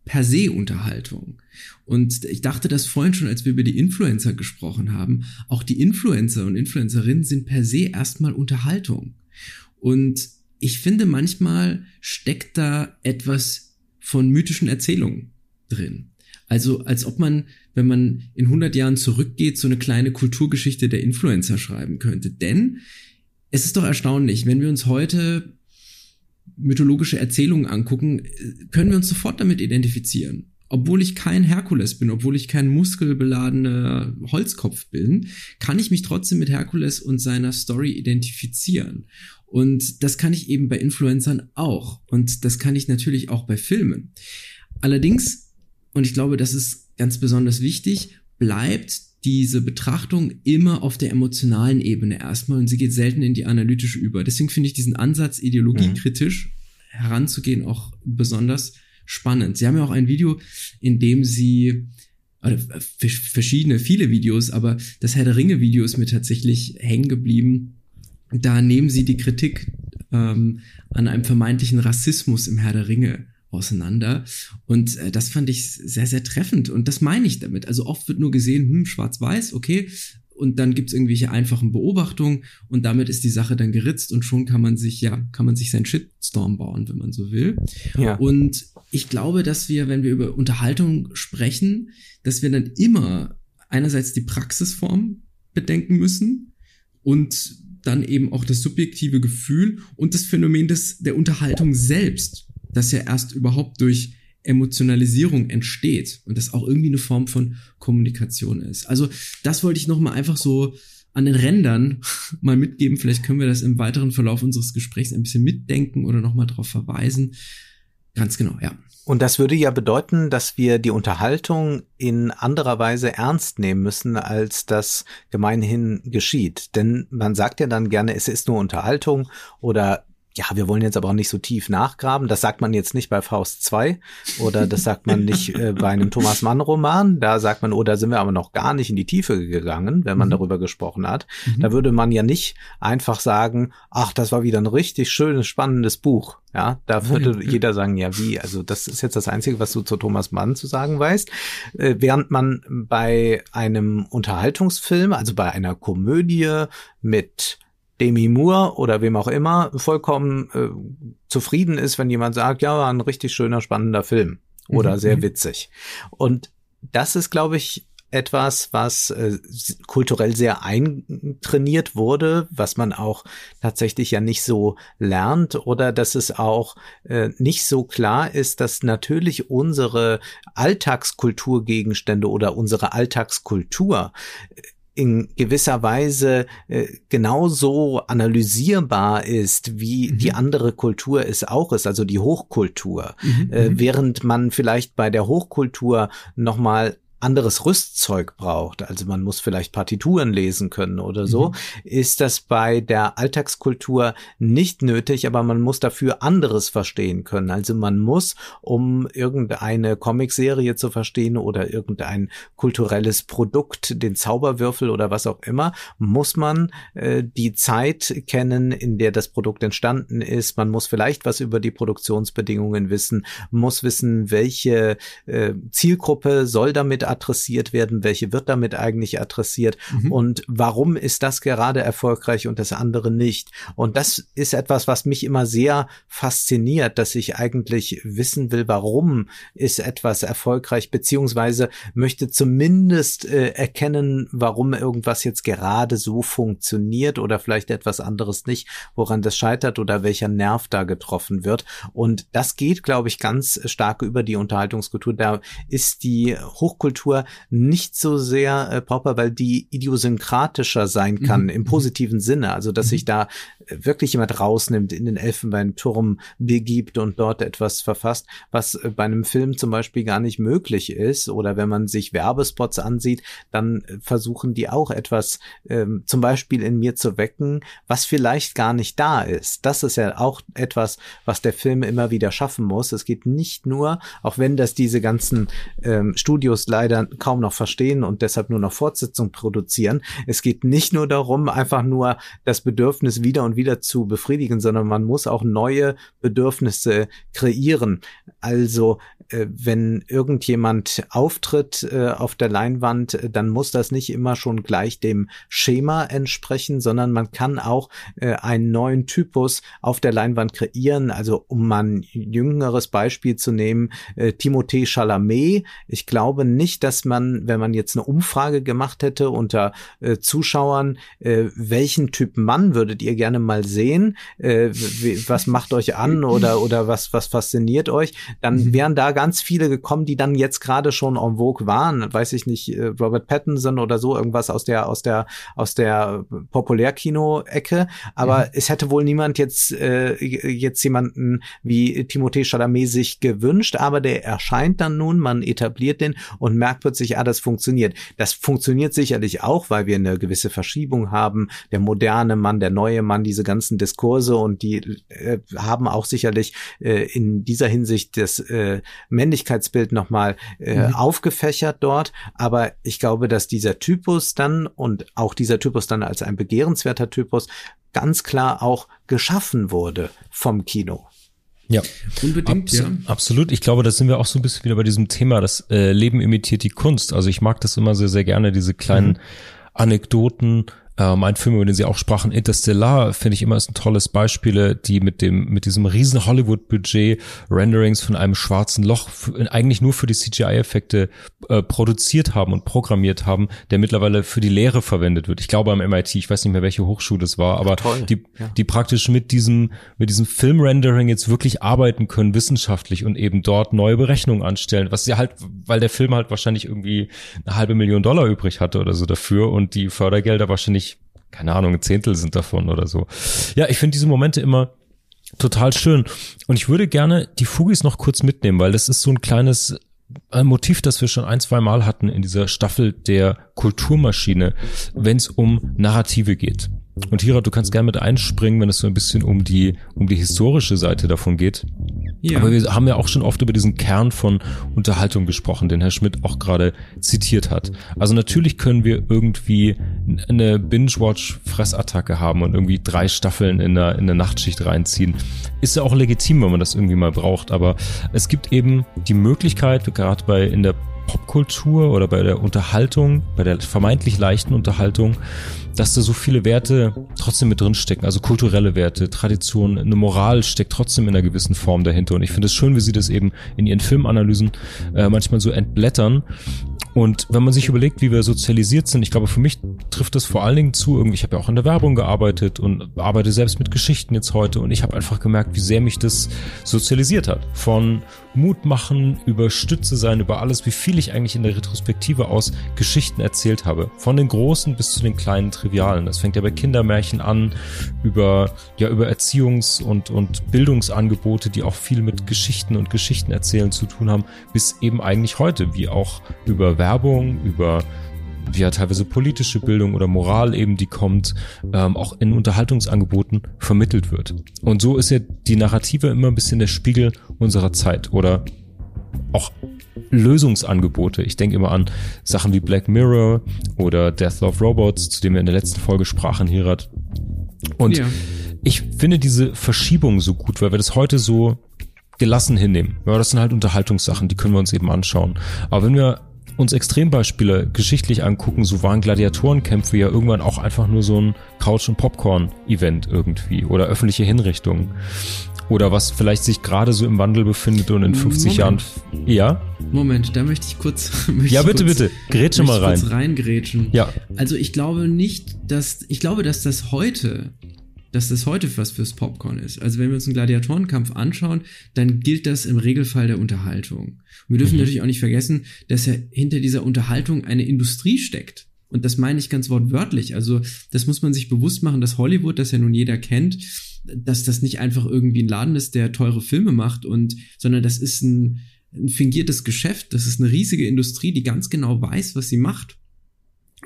per se Unterhaltung. Und ich dachte das vorhin schon, als wir über die Influencer gesprochen haben. Auch die Influencer und Influencerinnen sind per se erstmal Unterhaltung. Und ich finde, manchmal steckt da etwas von mythischen Erzählungen drin. Also als ob man, wenn man in 100 Jahren zurückgeht, so eine kleine Kulturgeschichte der Influencer schreiben könnte. Denn es ist doch erstaunlich, wenn wir uns heute mythologische Erzählungen angucken, können wir uns sofort damit identifizieren. obwohl ich kein Herkules bin, obwohl ich kein muskelbeladener Holzkopf bin, kann ich mich trotzdem mit Herkules und seiner Story identifizieren. Und das kann ich eben bei Influencern auch. Und das kann ich natürlich auch bei Filmen. Allerdings, und ich glaube, das ist ganz besonders wichtig, bleibt diese Betrachtung immer auf der emotionalen Ebene erstmal und sie geht selten in die analytische über. Deswegen finde ich diesen Ansatz, ideologiekritisch mhm. heranzugehen, auch besonders spannend. Sie haben ja auch ein Video, in dem sie oder verschiedene, viele Videos, aber das Herr der Ringe Video ist mir tatsächlich hängen geblieben. Da nehmen sie die Kritik ähm, an einem vermeintlichen Rassismus im Herr der Ringe auseinander. Und äh, das fand ich sehr, sehr treffend. Und das meine ich damit. Also oft wird nur gesehen, hm, schwarz-weiß, okay. Und dann gibt's irgendwelche einfachen Beobachtungen und damit ist die Sache dann geritzt und schon kann man sich, ja, kann man sich seinen Shitstorm bauen, wenn man so will. Ja. Und ich glaube, dass wir, wenn wir über Unterhaltung sprechen, dass wir dann immer einerseits die Praxisform bedenken müssen und dann eben auch das subjektive Gefühl und das Phänomen des, der Unterhaltung selbst, das ja erst überhaupt durch Emotionalisierung entsteht und das auch irgendwie eine Form von Kommunikation ist. Also das wollte ich nochmal einfach so an den Rändern mal mitgeben. Vielleicht können wir das im weiteren Verlauf unseres Gesprächs ein bisschen mitdenken oder nochmal darauf verweisen. Ganz genau, ja. Und das würde ja bedeuten, dass wir die Unterhaltung in anderer Weise ernst nehmen müssen, als das gemeinhin geschieht. Denn man sagt ja dann gerne, es ist nur Unterhaltung oder ja, wir wollen jetzt aber auch nicht so tief nachgraben. Das sagt man jetzt nicht bei Faust 2 oder das sagt man nicht äh, bei einem Thomas Mann Roman. Da sagt man, oh, da sind wir aber noch gar nicht in die Tiefe gegangen, wenn man mhm. darüber gesprochen hat. Mhm. Da würde man ja nicht einfach sagen, ach, das war wieder ein richtig schönes, spannendes Buch. Ja, da würde ja. jeder sagen, ja, wie? Also das ist jetzt das Einzige, was du zu Thomas Mann zu sagen weißt. Äh, während man bei einem Unterhaltungsfilm, also bei einer Komödie mit Demi Moore oder wem auch immer vollkommen äh, zufrieden ist, wenn jemand sagt, ja, war ein richtig schöner, spannender Film oder mhm. sehr mhm. witzig. Und das ist, glaube ich, etwas, was äh, kulturell sehr eintrainiert wurde, was man auch tatsächlich ja nicht so lernt oder dass es auch äh, nicht so klar ist, dass natürlich unsere Alltagskulturgegenstände oder unsere Alltagskultur in gewisser Weise äh, genauso analysierbar ist, wie mhm. die andere Kultur es auch ist, also die Hochkultur. Mhm. Äh, während man vielleicht bei der Hochkultur nochmal anderes Rüstzeug braucht, also man muss vielleicht Partituren lesen können oder so, mhm. ist das bei der Alltagskultur nicht nötig, aber man muss dafür anderes verstehen können. Also man muss, um irgendeine Comicserie zu verstehen oder irgendein kulturelles Produkt, den Zauberwürfel oder was auch immer, muss man äh, die Zeit kennen, in der das Produkt entstanden ist. Man muss vielleicht was über die Produktionsbedingungen wissen, muss wissen, welche äh, Zielgruppe soll damit adressiert werden, welche wird damit eigentlich adressiert mhm. und warum ist das gerade erfolgreich und das andere nicht. Und das ist etwas, was mich immer sehr fasziniert, dass ich eigentlich wissen will, warum ist etwas erfolgreich, beziehungsweise möchte zumindest äh, erkennen, warum irgendwas jetzt gerade so funktioniert oder vielleicht etwas anderes nicht, woran das scheitert oder welcher Nerv da getroffen wird. Und das geht, glaube ich, ganz stark über die Unterhaltungskultur. Da ist die Hochkultur Kultur nicht so sehr äh, brauchbar, weil die idiosynkratischer sein kann mhm. im mhm. positiven Sinne. Also dass mhm. sich da äh, wirklich jemand rausnimmt, in den Elfenbeinturm begibt und dort etwas verfasst, was äh, bei einem Film zum Beispiel gar nicht möglich ist. Oder wenn man sich Werbespots ansieht, dann äh, versuchen die auch etwas ähm, zum Beispiel in mir zu wecken, was vielleicht gar nicht da ist. Das ist ja auch etwas, was der Film immer wieder schaffen muss. Es geht nicht nur, auch wenn das diese ganzen ähm, Studios leider leider kaum noch verstehen und deshalb nur noch Fortsetzung produzieren. Es geht nicht nur darum, einfach nur das Bedürfnis wieder und wieder zu befriedigen, sondern man muss auch neue Bedürfnisse kreieren. Also wenn irgendjemand auftritt äh, auf der Leinwand, äh, dann muss das nicht immer schon gleich dem Schema entsprechen, sondern man kann auch einen neuen Typus auf der Leinwand kreieren. Also um mal ein jüngeres Beispiel zu nehmen, Timothée Chalamet. Ich glaube nicht, dass man, wenn man jetzt eine Umfrage gemacht hätte unter Zuschauern, welchen Typ Mann würdet ihr gerne mal sehen? was macht euch an oder, oder was, was fasziniert euch? Dann mhm. wären da ganz viele gekommen, die dann jetzt gerade schon en vogue waren. Weiß ich nicht, äh, Robert Pattinson oder so, irgendwas aus der, aus der, aus der Populärkino-Ecke. Aber mhm. es hätte wohl niemand jetzt, äh, jetzt jemanden wie Timothée Chalamet sich gewünscht, aber der erscheint dann nun, man etabliert den und merkt plötzlich, ah, das funktioniert. Das funktioniert sicherlich auch, weil wir eine gewisse Verschiebung haben. Der moderne Mann, der neue Mann, diese ganzen Diskurse und die äh, haben auch sicherlich äh, in dieser Hinsicht das äh, Männlichkeitsbild nochmal äh, mhm. aufgefächert dort. Aber ich glaube, dass dieser Typus dann und auch dieser Typus dann als ein begehrenswerter Typus ganz klar auch geschaffen wurde vom Kino. Ja, unbedingt. Abs ja. Absolut. Ich glaube, da sind wir auch so ein bisschen wieder bei diesem Thema, das äh, Leben imitiert die Kunst. Also ich mag das immer sehr, sehr gerne, diese kleinen mhm. Anekdoten, ähm, ein Film, über den Sie auch sprachen, Interstellar, finde ich immer ist ein tolles Beispiel, die mit dem, mit diesem riesen Hollywood-Budget Renderings von einem schwarzen Loch eigentlich nur für die CGI-Effekte äh, produziert haben und programmiert haben, der mittlerweile für die Lehre verwendet wird. Ich glaube am MIT, ich weiß nicht mehr, welche Hochschule es war, aber Ach, die, ja. die praktisch mit diesem, mit diesem Film-Rendering jetzt wirklich arbeiten können, wissenschaftlich und eben dort neue Berechnungen anstellen, was ja halt, weil der Film halt wahrscheinlich irgendwie eine halbe Million Dollar übrig hatte oder so dafür und die Fördergelder wahrscheinlich keine Ahnung, ein Zehntel sind davon oder so. Ja, ich finde diese Momente immer total schön. Und ich würde gerne die Fugis noch kurz mitnehmen, weil das ist so ein kleines ein Motiv, das wir schon ein, zwei Mal hatten in dieser Staffel der Kulturmaschine, wenn es um Narrative geht. Und Hira, du kannst gerne mit einspringen, wenn es so ein bisschen um die, um die historische Seite davon geht. Ja. Aber wir haben ja auch schon oft über diesen Kern von Unterhaltung gesprochen, den Herr Schmidt auch gerade zitiert hat. Also natürlich können wir irgendwie eine Binge-Watch-Fressattacke haben und irgendwie drei Staffeln in der, in der Nachtschicht reinziehen. Ist ja auch legitim, wenn man das irgendwie mal braucht. Aber es gibt eben die Möglichkeit, gerade bei in der Popkultur oder bei der Unterhaltung, bei der vermeintlich leichten Unterhaltung, dass da so viele Werte trotzdem mit drin stecken, also kulturelle Werte, Tradition, eine Moral steckt trotzdem in einer gewissen Form dahinter. Und ich finde es schön, wie sie das eben in ihren Filmanalysen äh, manchmal so entblättern und wenn man sich überlegt, wie wir sozialisiert sind, ich glaube, für mich trifft das vor allen Dingen zu. Irgendwie, ich habe ja auch in der Werbung gearbeitet und arbeite selbst mit Geschichten jetzt heute und ich habe einfach gemerkt, wie sehr mich das sozialisiert hat. Von Mut machen, über Stütze sein, über alles, wie viel ich eigentlich in der Retrospektive aus Geschichten erzählt habe. Von den großen bis zu den kleinen Trivialen. Das fängt ja bei Kindermärchen an, über, ja, über Erziehungs- und, und Bildungsangebote, die auch viel mit Geschichten und Geschichten erzählen zu tun haben, bis eben eigentlich heute, wie auch über Werbung, über ja teilweise politische Bildung oder Moral eben, die kommt, ähm, auch in Unterhaltungsangeboten vermittelt wird. Und so ist ja die Narrative immer ein bisschen der Spiegel unserer Zeit oder auch Lösungsangebote. Ich denke immer an Sachen wie Black Mirror oder Death of Robots, zu dem wir in der letzten Folge sprachen, Hirat. Und ja. ich finde diese Verschiebung so gut, weil wir das heute so gelassen hinnehmen. Ja, das sind halt Unterhaltungssachen, die können wir uns eben anschauen. Aber wenn wir uns Extrembeispiele geschichtlich angucken, so waren Gladiatorenkämpfe ja irgendwann auch einfach nur so ein Couch- und Popcorn-Event irgendwie oder öffentliche Hinrichtungen. Oder was vielleicht sich gerade so im Wandel befindet und in 50 Moment. Jahren. Ja? Moment, da möchte ich kurz. Möchte ja, bitte, kurz, bitte. Grätsche mal rein. Kurz reingrätschen. Ja. Also ich glaube nicht, dass. Ich glaube, dass das heute dass das heute was fürs Popcorn ist. Also wenn wir uns einen Gladiatorenkampf anschauen, dann gilt das im Regelfall der Unterhaltung. Und wir dürfen mhm. natürlich auch nicht vergessen, dass ja hinter dieser Unterhaltung eine Industrie steckt. Und das meine ich ganz wortwörtlich. Also das muss man sich bewusst machen, dass Hollywood, das ja nun jeder kennt, dass das nicht einfach irgendwie ein Laden ist, der teure Filme macht und, sondern das ist ein, ein fingiertes Geschäft. Das ist eine riesige Industrie, die ganz genau weiß, was sie macht.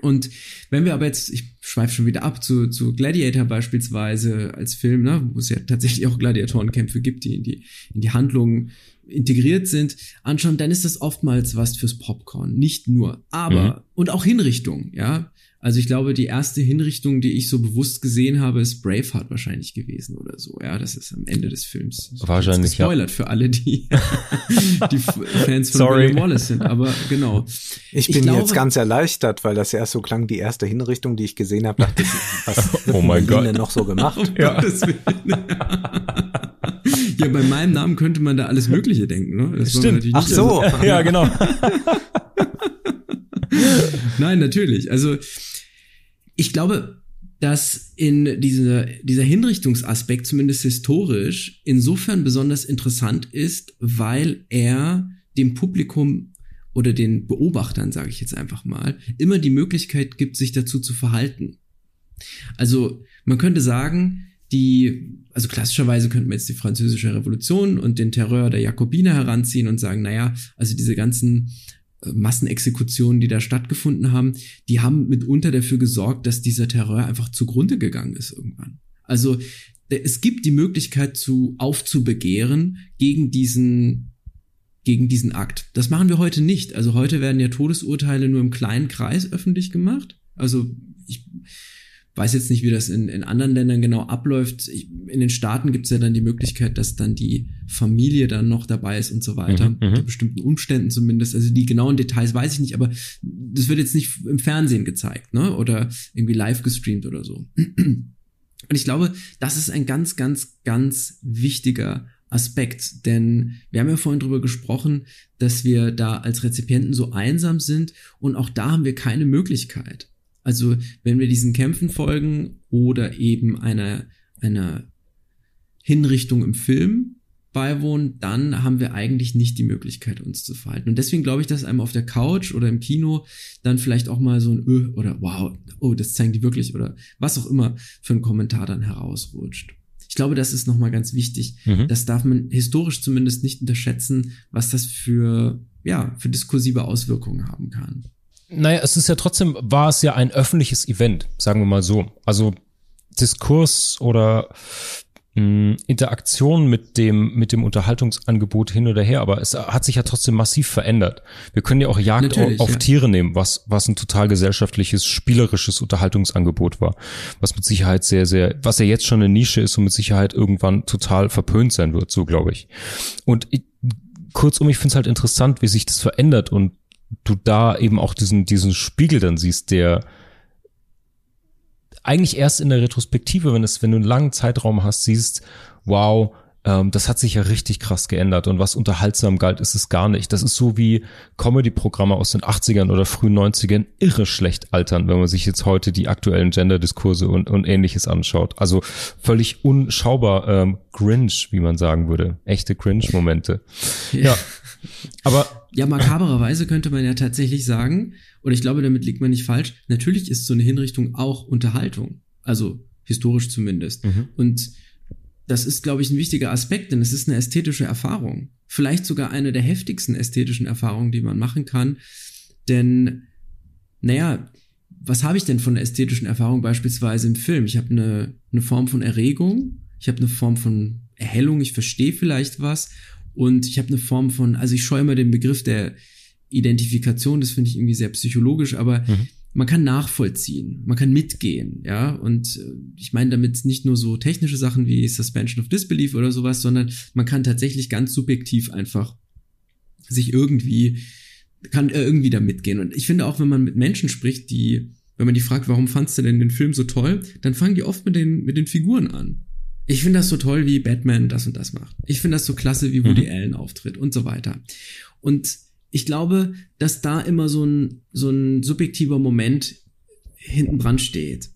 Und wenn wir aber jetzt, ich schweife schon wieder ab zu, zu Gladiator beispielsweise als Film, ne, wo es ja tatsächlich auch Gladiatorenkämpfe gibt, die in die, in die Handlung integriert sind, anschauen, dann ist das oftmals was fürs Popcorn. Nicht nur, aber, mhm. und auch Hinrichtung, ja. Also ich glaube, die erste Hinrichtung, die ich so bewusst gesehen habe, ist Braveheart wahrscheinlich gewesen oder so. Ja, das ist am Ende des Films. Wahrscheinlich. Spoilert ja. für alle, die, die Fans von Sorry. William Wallace sind. Aber genau. Ich bin ich glaube, jetzt ganz erleichtert, weil das erst so klang, die erste Hinrichtung, die ich gesehen habe, dachte ich, was oh mein Gott. denn noch so gemacht? ja. ja, bei meinem Namen könnte man da alles Mögliche denken. Ne? Das Stimmt. Ach so. ja, genau. Nein, natürlich. Also ich glaube, dass in dieser, dieser Hinrichtungsaspekt, zumindest historisch, insofern besonders interessant ist, weil er dem Publikum oder den Beobachtern, sage ich jetzt einfach mal, immer die Möglichkeit gibt, sich dazu zu verhalten. Also man könnte sagen, die, also klassischerweise könnte man jetzt die französische Revolution und den Terror der Jakobiner heranziehen und sagen, naja, also diese ganzen Massenexekutionen, die da stattgefunden haben, die haben mitunter dafür gesorgt, dass dieser Terror einfach zugrunde gegangen ist irgendwann. Also es gibt die Möglichkeit zu aufzubegehren gegen diesen gegen diesen Akt. Das machen wir heute nicht. Also heute werden ja Todesurteile nur im kleinen Kreis öffentlich gemacht. Also ich weiß jetzt nicht, wie das in, in anderen Ländern genau abläuft. Ich, in den Staaten gibt es ja dann die Möglichkeit, dass dann die Familie dann noch dabei ist und so weiter. Mhm, mhm, unter bestimmten Umständen zumindest. Also die genauen Details weiß ich nicht, aber das wird jetzt nicht im Fernsehen gezeigt, ne? Oder irgendwie live gestreamt oder so. Und ich glaube, das ist ein ganz, ganz, ganz wichtiger Aspekt, denn wir haben ja vorhin drüber gesprochen, dass wir da als Rezipienten so einsam sind und auch da haben wir keine Möglichkeit. Also wenn wir diesen Kämpfen folgen oder eben einer, einer Hinrichtung im Film beiwohnen, dann haben wir eigentlich nicht die Möglichkeit, uns zu verhalten. Und deswegen glaube ich, dass einem auf der Couch oder im Kino dann vielleicht auch mal so ein Öh oder wow, oh, das zeigen die wirklich oder was auch immer für ein Kommentar dann herausrutscht. Ich glaube, das ist nochmal ganz wichtig. Mhm. Das darf man historisch zumindest nicht unterschätzen, was das für, ja, für diskursive Auswirkungen haben kann. Naja, es ist ja trotzdem, war es ja ein öffentliches Event, sagen wir mal so. Also Diskurs oder mh, Interaktion mit dem, mit dem Unterhaltungsangebot hin oder her, aber es hat sich ja trotzdem massiv verändert. Wir können ja auch Jagd Natürlich, auf ja. Tiere nehmen, was, was ein total gesellschaftliches, spielerisches Unterhaltungsangebot war. Was mit Sicherheit sehr, sehr, was ja jetzt schon eine Nische ist und mit Sicherheit irgendwann total verpönt sein wird, so glaube ich. Und ich, kurzum, ich finde es halt interessant, wie sich das verändert und du da eben auch diesen, diesen Spiegel dann siehst, der eigentlich erst in der Retrospektive, wenn es, wenn du einen langen Zeitraum hast, siehst, wow, ähm, das hat sich ja richtig krass geändert und was unterhaltsam galt, ist es gar nicht. Das ist so wie Comedy-Programme aus den 80ern oder frühen 90ern irre schlecht altern, wenn man sich jetzt heute die aktuellen Gender-Diskurse und, und ähnliches anschaut. Also völlig unschaubar ähm, Grinch, wie man sagen würde. Echte Cringe-Momente. Ja. Ja. Aber ja, makabererweise könnte man ja tatsächlich sagen, und ich glaube, damit liegt man nicht falsch, natürlich ist so eine Hinrichtung auch Unterhaltung. Also historisch zumindest. Mhm. Und das ist, glaube ich, ein wichtiger Aspekt, denn es ist eine ästhetische Erfahrung. Vielleicht sogar eine der heftigsten ästhetischen Erfahrungen, die man machen kann. Denn, naja, was habe ich denn von einer ästhetischen Erfahrung beispielsweise im Film? Ich habe eine, eine Form von Erregung, ich habe eine Form von Erhellung, ich verstehe vielleicht was und ich habe eine Form von, also ich scheue immer den Begriff der Identifikation, das finde ich irgendwie sehr psychologisch, aber mhm. man kann nachvollziehen, man kann mitgehen, ja. Und äh, ich meine damit nicht nur so technische Sachen wie Suspension of Disbelief oder sowas, sondern man kann tatsächlich ganz subjektiv einfach sich irgendwie, kann äh, irgendwie da mitgehen. Und ich finde auch, wenn man mit Menschen spricht, die, wenn man die fragt, warum fandst du denn den Film so toll, dann fangen die oft mit den, mit den Figuren an. Ich finde das so toll, wie Batman das und das macht. Ich finde das so klasse, wie Woody mhm. Allen auftritt und so weiter. Und ich glaube, dass da immer so ein, so ein subjektiver Moment hinten dran steht.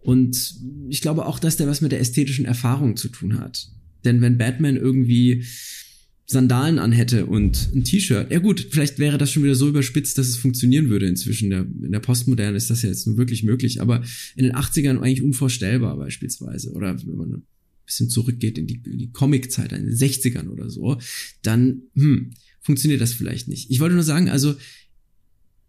Und ich glaube auch, dass der was mit der ästhetischen Erfahrung zu tun hat. Denn wenn Batman irgendwie Sandalen anhätte und ein T-Shirt. Ja gut, vielleicht wäre das schon wieder so überspitzt, dass es funktionieren würde inzwischen. In der Postmoderne ist das ja jetzt nur wirklich möglich, aber in den 80ern eigentlich unvorstellbar beispielsweise. Oder wenn man bisschen zurückgeht in die, in die Comic-Zeit, in den 60ern oder so, dann hm, funktioniert das vielleicht nicht. Ich wollte nur sagen, also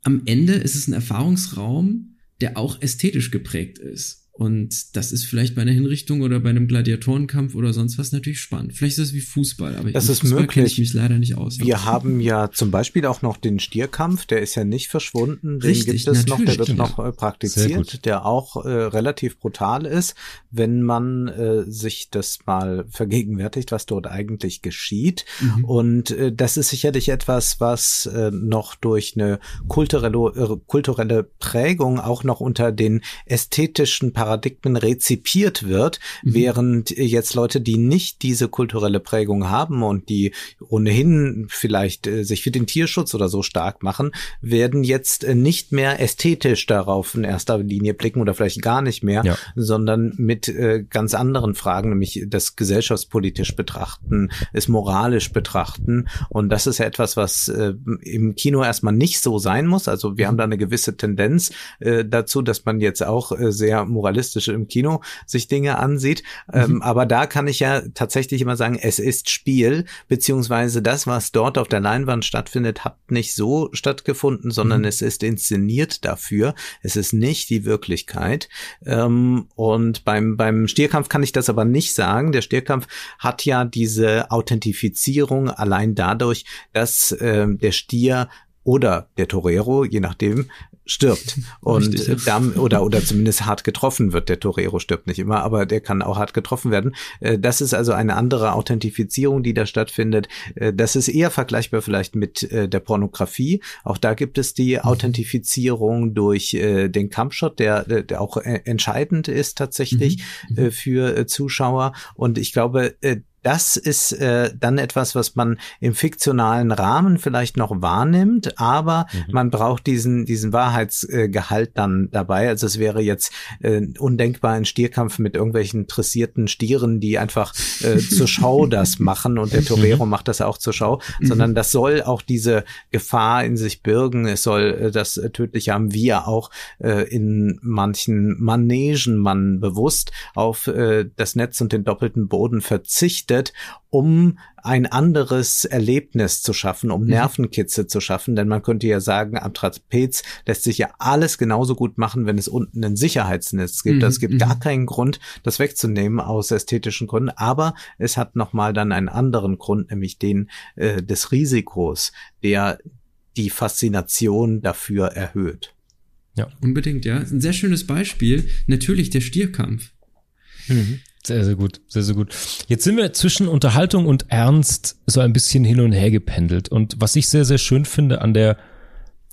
am Ende ist es ein Erfahrungsraum, der auch ästhetisch geprägt ist. Und das ist vielleicht bei einer Hinrichtung oder bei einem Gladiatorenkampf oder sonst was natürlich spannend. Vielleicht ist das wie Fußball, aber das ist Fußball möglich. ich mich leider nicht aus. Wir haben ja zum Beispiel auch noch den Stierkampf, der ist ja nicht verschwunden. Den Richtig, gibt es noch, der wird noch äh, praktiziert, der auch äh, relativ brutal ist, wenn man äh, sich das mal vergegenwärtigt, was dort eigentlich geschieht. Mhm. Und äh, das ist sicherlich etwas, was äh, noch durch eine kulturelle, äh, kulturelle Prägung auch noch unter den ästhetischen Parametern Paradigmen rezipiert wird, mhm. während jetzt Leute, die nicht diese kulturelle Prägung haben und die ohnehin vielleicht äh, sich für den Tierschutz oder so stark machen, werden jetzt äh, nicht mehr ästhetisch darauf in erster Linie blicken oder vielleicht gar nicht mehr, ja. sondern mit äh, ganz anderen Fragen, nämlich das gesellschaftspolitisch betrachten, es moralisch betrachten. Und das ist ja etwas, was äh, im Kino erstmal nicht so sein muss. Also wir haben da eine gewisse Tendenz äh, dazu, dass man jetzt auch äh, sehr moralistisch im Kino sich Dinge ansieht. Ähm, mhm. aber da kann ich ja tatsächlich immer sagen, es ist Spiel, beziehungsweise das, was dort auf der Leinwand stattfindet, hat nicht so stattgefunden, sondern mhm. es ist inszeniert dafür. Es ist nicht die Wirklichkeit. Ähm, und beim, beim Stierkampf kann ich das aber nicht sagen. Der Stierkampf hat ja diese Authentifizierung allein dadurch, dass äh, der Stier oder der Torero, je nachdem, stirbt und Richtig, ja. dann, oder oder zumindest hart getroffen wird. Der Torero stirbt nicht immer, aber der kann auch hart getroffen werden. Äh, das ist also eine andere Authentifizierung, die da stattfindet. Äh, das ist eher vergleichbar vielleicht mit äh, der Pornografie. Auch da gibt es die mhm. Authentifizierung durch den Kampfshot, der, der auch entscheidend ist tatsächlich mhm. mhm. für Zuschauer. Und ich glaube, das ist äh, dann etwas, was man im fiktionalen Rahmen vielleicht noch wahrnimmt, aber mhm. man braucht diesen, diesen Wahrheitsgehalt dann dabei. Also es wäre jetzt äh, undenkbar ein Stierkampf mit irgendwelchen dressierten Stieren, die einfach äh, zur Schau das machen und der Torero mhm. macht das auch zur Schau, mhm. sondern das soll auch diese Gefahr in sich birgen. Es soll äh, das tödliche haben wir auch äh, in manchen Manegen man bewusst auf äh, das Netz und den doppelten Boden verzichtet verwendet, um ein anderes Erlebnis zu schaffen, um mhm. Nervenkitze zu schaffen. Denn man könnte ja sagen, am Trapez lässt sich ja alles genauso gut machen, wenn es unten ein Sicherheitsnetz gibt. Mhm. Es gibt gar mhm. keinen Grund, das wegzunehmen aus ästhetischen Gründen. Aber es hat nochmal dann einen anderen Grund, nämlich den äh, des Risikos, der die Faszination dafür erhöht. Ja, unbedingt, ja. Ein sehr schönes Beispiel. Natürlich der Stierkampf. Mhm. Sehr, sehr gut, sehr, sehr gut. Jetzt sind wir zwischen Unterhaltung und Ernst so ein bisschen hin und her gependelt. Und was ich sehr, sehr schön finde an der,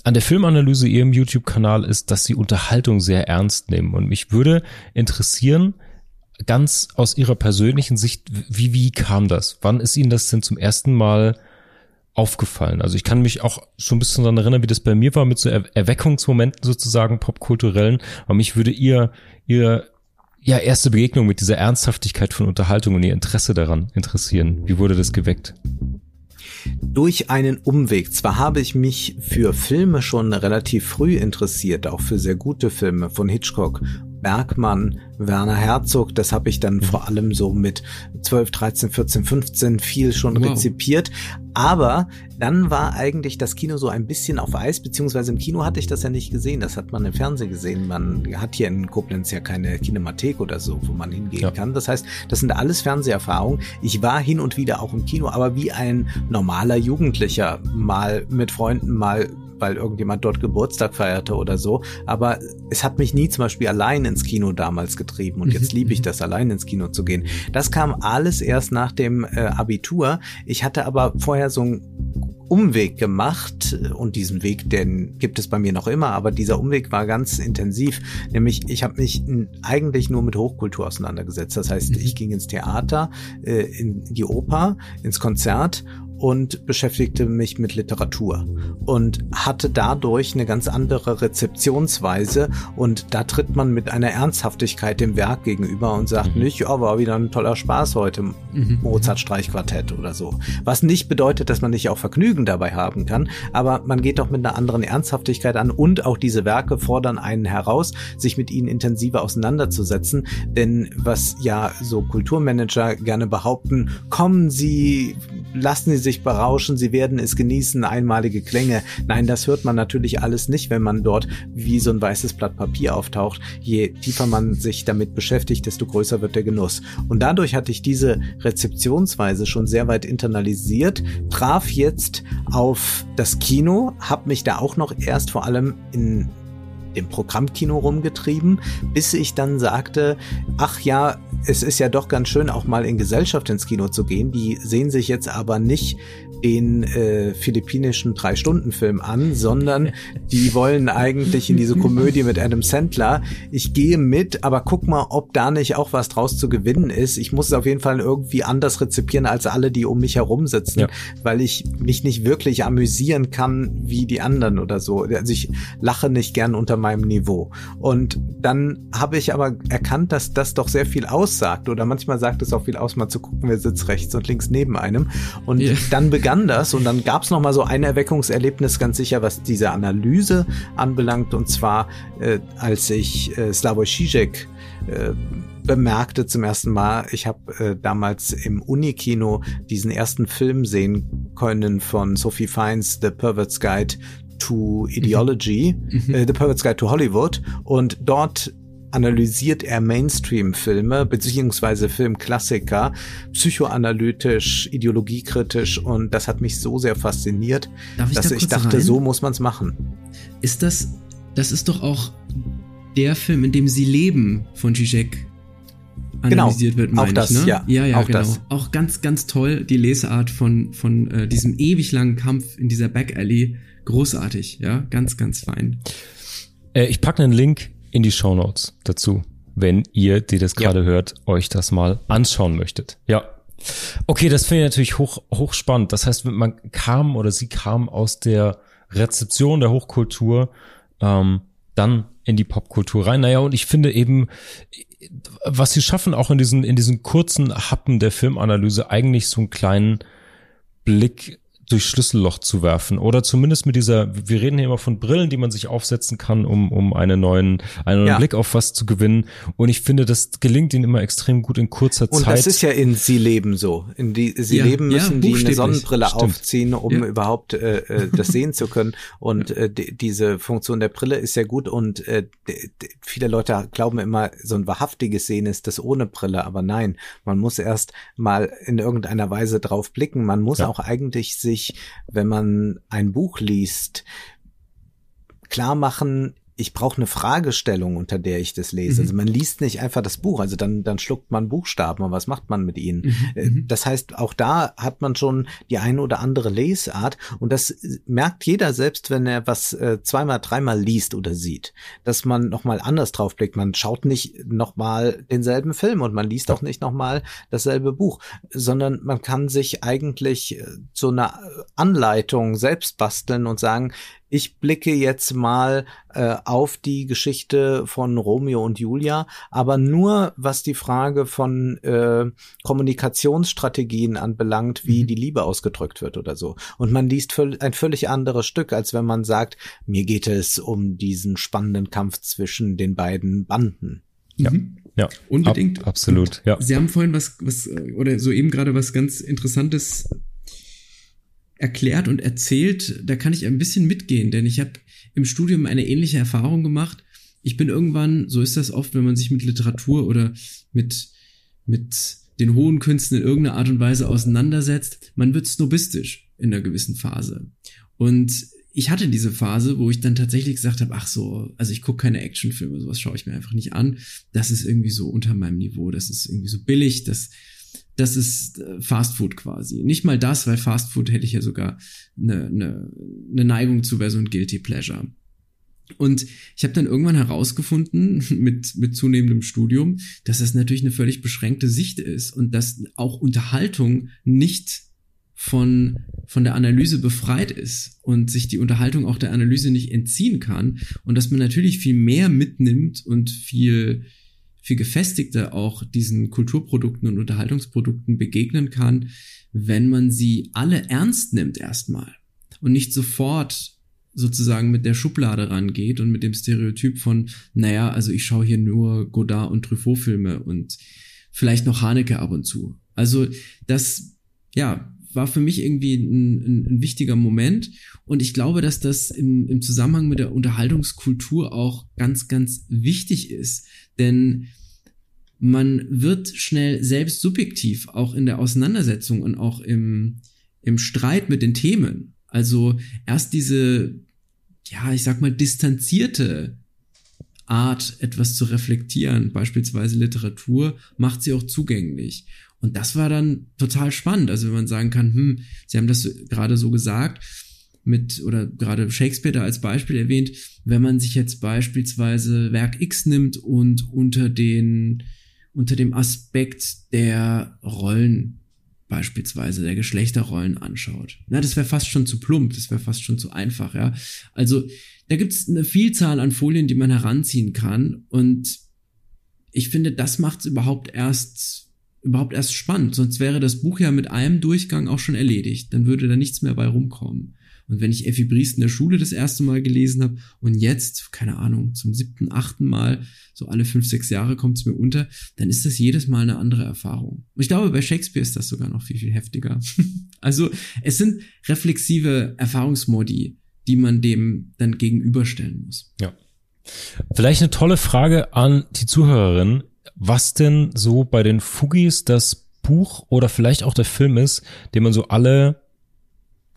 an der Filmanalyse ihrem YouTube-Kanal ist, dass sie Unterhaltung sehr ernst nehmen. Und mich würde interessieren, ganz aus ihrer persönlichen Sicht, wie, wie kam das? Wann ist Ihnen das denn zum ersten Mal aufgefallen? Also ich kann mich auch schon ein bisschen daran erinnern, wie das bei mir war mit so Erweckungsmomenten sozusagen popkulturellen. Aber mich würde ihr, ihr ja, erste Begegnung mit dieser Ernsthaftigkeit von Unterhaltung und ihr Interesse daran interessieren. Wie wurde das geweckt? Durch einen Umweg. Zwar habe ich mich für Filme schon relativ früh interessiert, auch für sehr gute Filme von Hitchcock Bergmann, Werner Herzog, das habe ich dann vor allem so mit 12, 13, 14, 15 viel schon wow. rezipiert. Aber dann war eigentlich das Kino so ein bisschen auf Eis, beziehungsweise im Kino hatte ich das ja nicht gesehen. Das hat man im Fernsehen gesehen. Man hat hier in Koblenz ja keine Kinemathek oder so, wo man hingehen ja. kann. Das heißt, das sind alles Fernseherfahrungen. Ich war hin und wieder auch im Kino, aber wie ein normaler Jugendlicher, mal mit Freunden, mal weil irgendjemand dort Geburtstag feierte oder so. Aber es hat mich nie zum Beispiel allein ins Kino damals getrieben und jetzt liebe ich das, allein ins Kino zu gehen. Das kam alles erst nach dem äh, Abitur. Ich hatte aber vorher so ein Umweg gemacht und diesen Weg, den gibt es bei mir noch immer, aber dieser Umweg war ganz intensiv, nämlich ich habe mich eigentlich nur mit Hochkultur auseinandergesetzt. Das heißt, ich ging ins Theater, äh, in die Oper, ins Konzert und beschäftigte mich mit Literatur und hatte dadurch eine ganz andere Rezeptionsweise und da tritt man mit einer Ernsthaftigkeit dem Werk gegenüber und sagt mhm. nicht, ja, war wieder ein toller Spaß heute, mhm. Mozart Streichquartett oder so. Was nicht bedeutet, dass man nicht auch Vergnügen dabei haben kann, aber man geht doch mit einer anderen Ernsthaftigkeit an und auch diese Werke fordern einen heraus, sich mit ihnen intensiver auseinanderzusetzen, denn was ja so Kulturmanager gerne behaupten, kommen Sie, lassen Sie sich berauschen, sie werden es genießen, einmalige Klänge. Nein, das hört man natürlich alles nicht, wenn man dort wie so ein weißes Blatt Papier auftaucht. Je tiefer man sich damit beschäftigt, desto größer wird der Genuss. Und dadurch hatte ich diese Rezeptionsweise schon sehr weit internalisiert, traf jetzt auf das Kino, habe mich da auch noch erst vor allem in dem Programmkino rumgetrieben, bis ich dann sagte, ach ja, es ist ja doch ganz schön, auch mal in Gesellschaft ins Kino zu gehen. Die sehen sich jetzt aber nicht den äh, philippinischen Drei-Stunden-Film an, sondern die wollen eigentlich in diese Komödie mit Adam Sandler. Ich gehe mit, aber guck mal, ob da nicht auch was draus zu gewinnen ist. Ich muss es auf jeden Fall irgendwie anders rezipieren als alle, die um mich herum sitzen, ja. weil ich mich nicht wirklich amüsieren kann wie die anderen oder so. Also ich lache nicht gern unter meinem Niveau. Und dann habe ich aber erkannt, dass das doch sehr viel aussagt oder manchmal sagt es auch viel aus, mal zu gucken, wer sitzt rechts und links neben einem. Und yeah. dann begann anders. Und dann gab es noch mal so ein Erweckungserlebnis ganz sicher, was diese Analyse anbelangt. Und zwar, äh, als ich äh, Slavoj Žižek äh, bemerkte zum ersten Mal, ich habe äh, damals im Unikino diesen ersten Film sehen können von Sophie Fiennes, The Pervert's Guide to Ideology, mhm. äh, The Pervert's Guide to Hollywood. Und dort analysiert er Mainstream-Filme beziehungsweise Filmklassiker psychoanalytisch, ideologiekritisch und das hat mich so sehr fasziniert, ich dass da ich dachte, rein? so muss man es machen. Ist das, das ist doch auch der Film, in dem sie leben von Zizek genau, analysiert genau, wird, meine auch das, ich, ne? Ja, ja, ja auch genau. Das. Auch ganz, ganz toll die Lesart von, von äh, diesem ewig langen Kampf in dieser Back Alley. Großartig, ja, ganz, ganz fein. Äh, ich packe einen Link in die Show Notes dazu, wenn ihr, die das gerade ja. hört, euch das mal anschauen möchtet. Ja. Okay, das finde ich natürlich hoch, hochspannend. Das heißt, man kam oder sie kam aus der Rezeption der Hochkultur ähm, dann in die Popkultur rein. Naja, und ich finde eben, was sie schaffen, auch in diesen, in diesen kurzen Happen der Filmanalyse, eigentlich so einen kleinen Blick durch Schlüsselloch zu werfen oder zumindest mit dieser, wir reden hier immer von Brillen, die man sich aufsetzen kann, um, um einen neuen, einen neuen ja. Blick auf was zu gewinnen. Und ich finde, das gelingt ihnen immer extrem gut in kurzer Und Zeit. Und das ist ja in Sie leben so. In die, Sie ja, leben müssen ja, die eine Sonnenbrille Stimmt. aufziehen, um überhaupt äh, äh, das sehen zu können. Und äh, die, diese Funktion der Brille ist ja gut und äh, viele Leute glauben immer, so ein wahrhaftiges Sehen ist das ohne Brille, aber nein, man muss erst mal in irgendeiner Weise drauf blicken. Man muss auch eigentlich sehen, sich, wenn man ein Buch liest, klar machen, ich brauche eine Fragestellung, unter der ich das lese. Mhm. Also man liest nicht einfach das Buch, also dann, dann schluckt man Buchstaben und was macht man mit ihnen? Mhm. Äh, mhm. Das heißt, auch da hat man schon die eine oder andere Lesart und das merkt jeder selbst, wenn er was äh, zweimal, dreimal liest oder sieht, dass man nochmal anders drauf blickt. Man schaut nicht nochmal denselben Film und man liest auch nicht nochmal dasselbe Buch, sondern man kann sich eigentlich äh, so eine Anleitung selbst basteln und sagen, ich blicke jetzt mal äh, auf die Geschichte von Romeo und Julia, aber nur was die Frage von äh, Kommunikationsstrategien anbelangt, wie mhm. die Liebe ausgedrückt wird oder so. Und man liest völ ein völlig anderes Stück, als wenn man sagt, mir geht es um diesen spannenden Kampf zwischen den beiden Banden. Ja. Mhm. Ja, unbedingt. Ab, absolut. Ja. Sie haben vorhin was, was oder soeben gerade was ganz Interessantes erklärt und erzählt, da kann ich ein bisschen mitgehen, denn ich habe im Studium eine ähnliche Erfahrung gemacht. Ich bin irgendwann, so ist das oft, wenn man sich mit Literatur oder mit, mit den hohen Künsten in irgendeiner Art und Weise auseinandersetzt, man wird snobistisch in einer gewissen Phase. Und ich hatte diese Phase, wo ich dann tatsächlich gesagt habe, ach so, also ich gucke keine Actionfilme, sowas schaue ich mir einfach nicht an. Das ist irgendwie so unter meinem Niveau, das ist irgendwie so billig, das das ist äh, Fast Food quasi. Nicht mal das, weil Fast Food hätte ich ja sogar eine, eine, eine Neigung zu, wäre so ein Guilty Pleasure. Und ich habe dann irgendwann herausgefunden, mit, mit zunehmendem Studium, dass das natürlich eine völlig beschränkte Sicht ist und dass auch Unterhaltung nicht von, von der Analyse befreit ist und sich die Unterhaltung auch der Analyse nicht entziehen kann und dass man natürlich viel mehr mitnimmt und viel, viel gefestigter auch diesen Kulturprodukten und Unterhaltungsprodukten begegnen kann, wenn man sie alle ernst nimmt erstmal und nicht sofort sozusagen mit der Schublade rangeht und mit dem Stereotyp von, naja, also ich schaue hier nur Godard und Truffaut-Filme und vielleicht noch Haneke ab und zu. Also das, ja, war für mich irgendwie ein, ein, ein, wichtiger Moment. Und ich glaube, dass das im, im Zusammenhang mit der Unterhaltungskultur auch ganz, ganz wichtig ist. Denn man wird schnell selbst subjektiv, auch in der Auseinandersetzung und auch im, im Streit mit den Themen. Also erst diese, ja, ich sag mal, distanzierte Art, etwas zu reflektieren, beispielsweise Literatur, macht sie auch zugänglich. Und das war dann total spannend. Also wenn man sagen kann, hm, Sie haben das gerade so gesagt, mit, oder gerade Shakespeare da als Beispiel erwähnt, wenn man sich jetzt beispielsweise Werk X nimmt und unter den, unter dem Aspekt der Rollen beispielsweise der Geschlechterrollen anschaut. Na, das wäre fast schon zu plump, das wäre fast schon zu einfach, ja. Also da gibt's eine Vielzahl an Folien, die man heranziehen kann und ich finde, das macht's überhaupt erst überhaupt erst spannend. Sonst wäre das Buch ja mit einem Durchgang auch schon erledigt. Dann würde da nichts mehr bei rumkommen. Und wenn ich Effi Briest in der Schule das erste Mal gelesen habe und jetzt, keine Ahnung, zum siebten, achten Mal, so alle fünf, sechs Jahre kommt es mir unter, dann ist das jedes Mal eine andere Erfahrung. Und ich glaube, bei Shakespeare ist das sogar noch viel, viel heftiger. also es sind reflexive Erfahrungsmodi, die man dem dann gegenüberstellen muss. Ja. Vielleicht eine tolle Frage an die Zuhörerin, was denn so bei den Fugis das Buch oder vielleicht auch der Film ist, den man so alle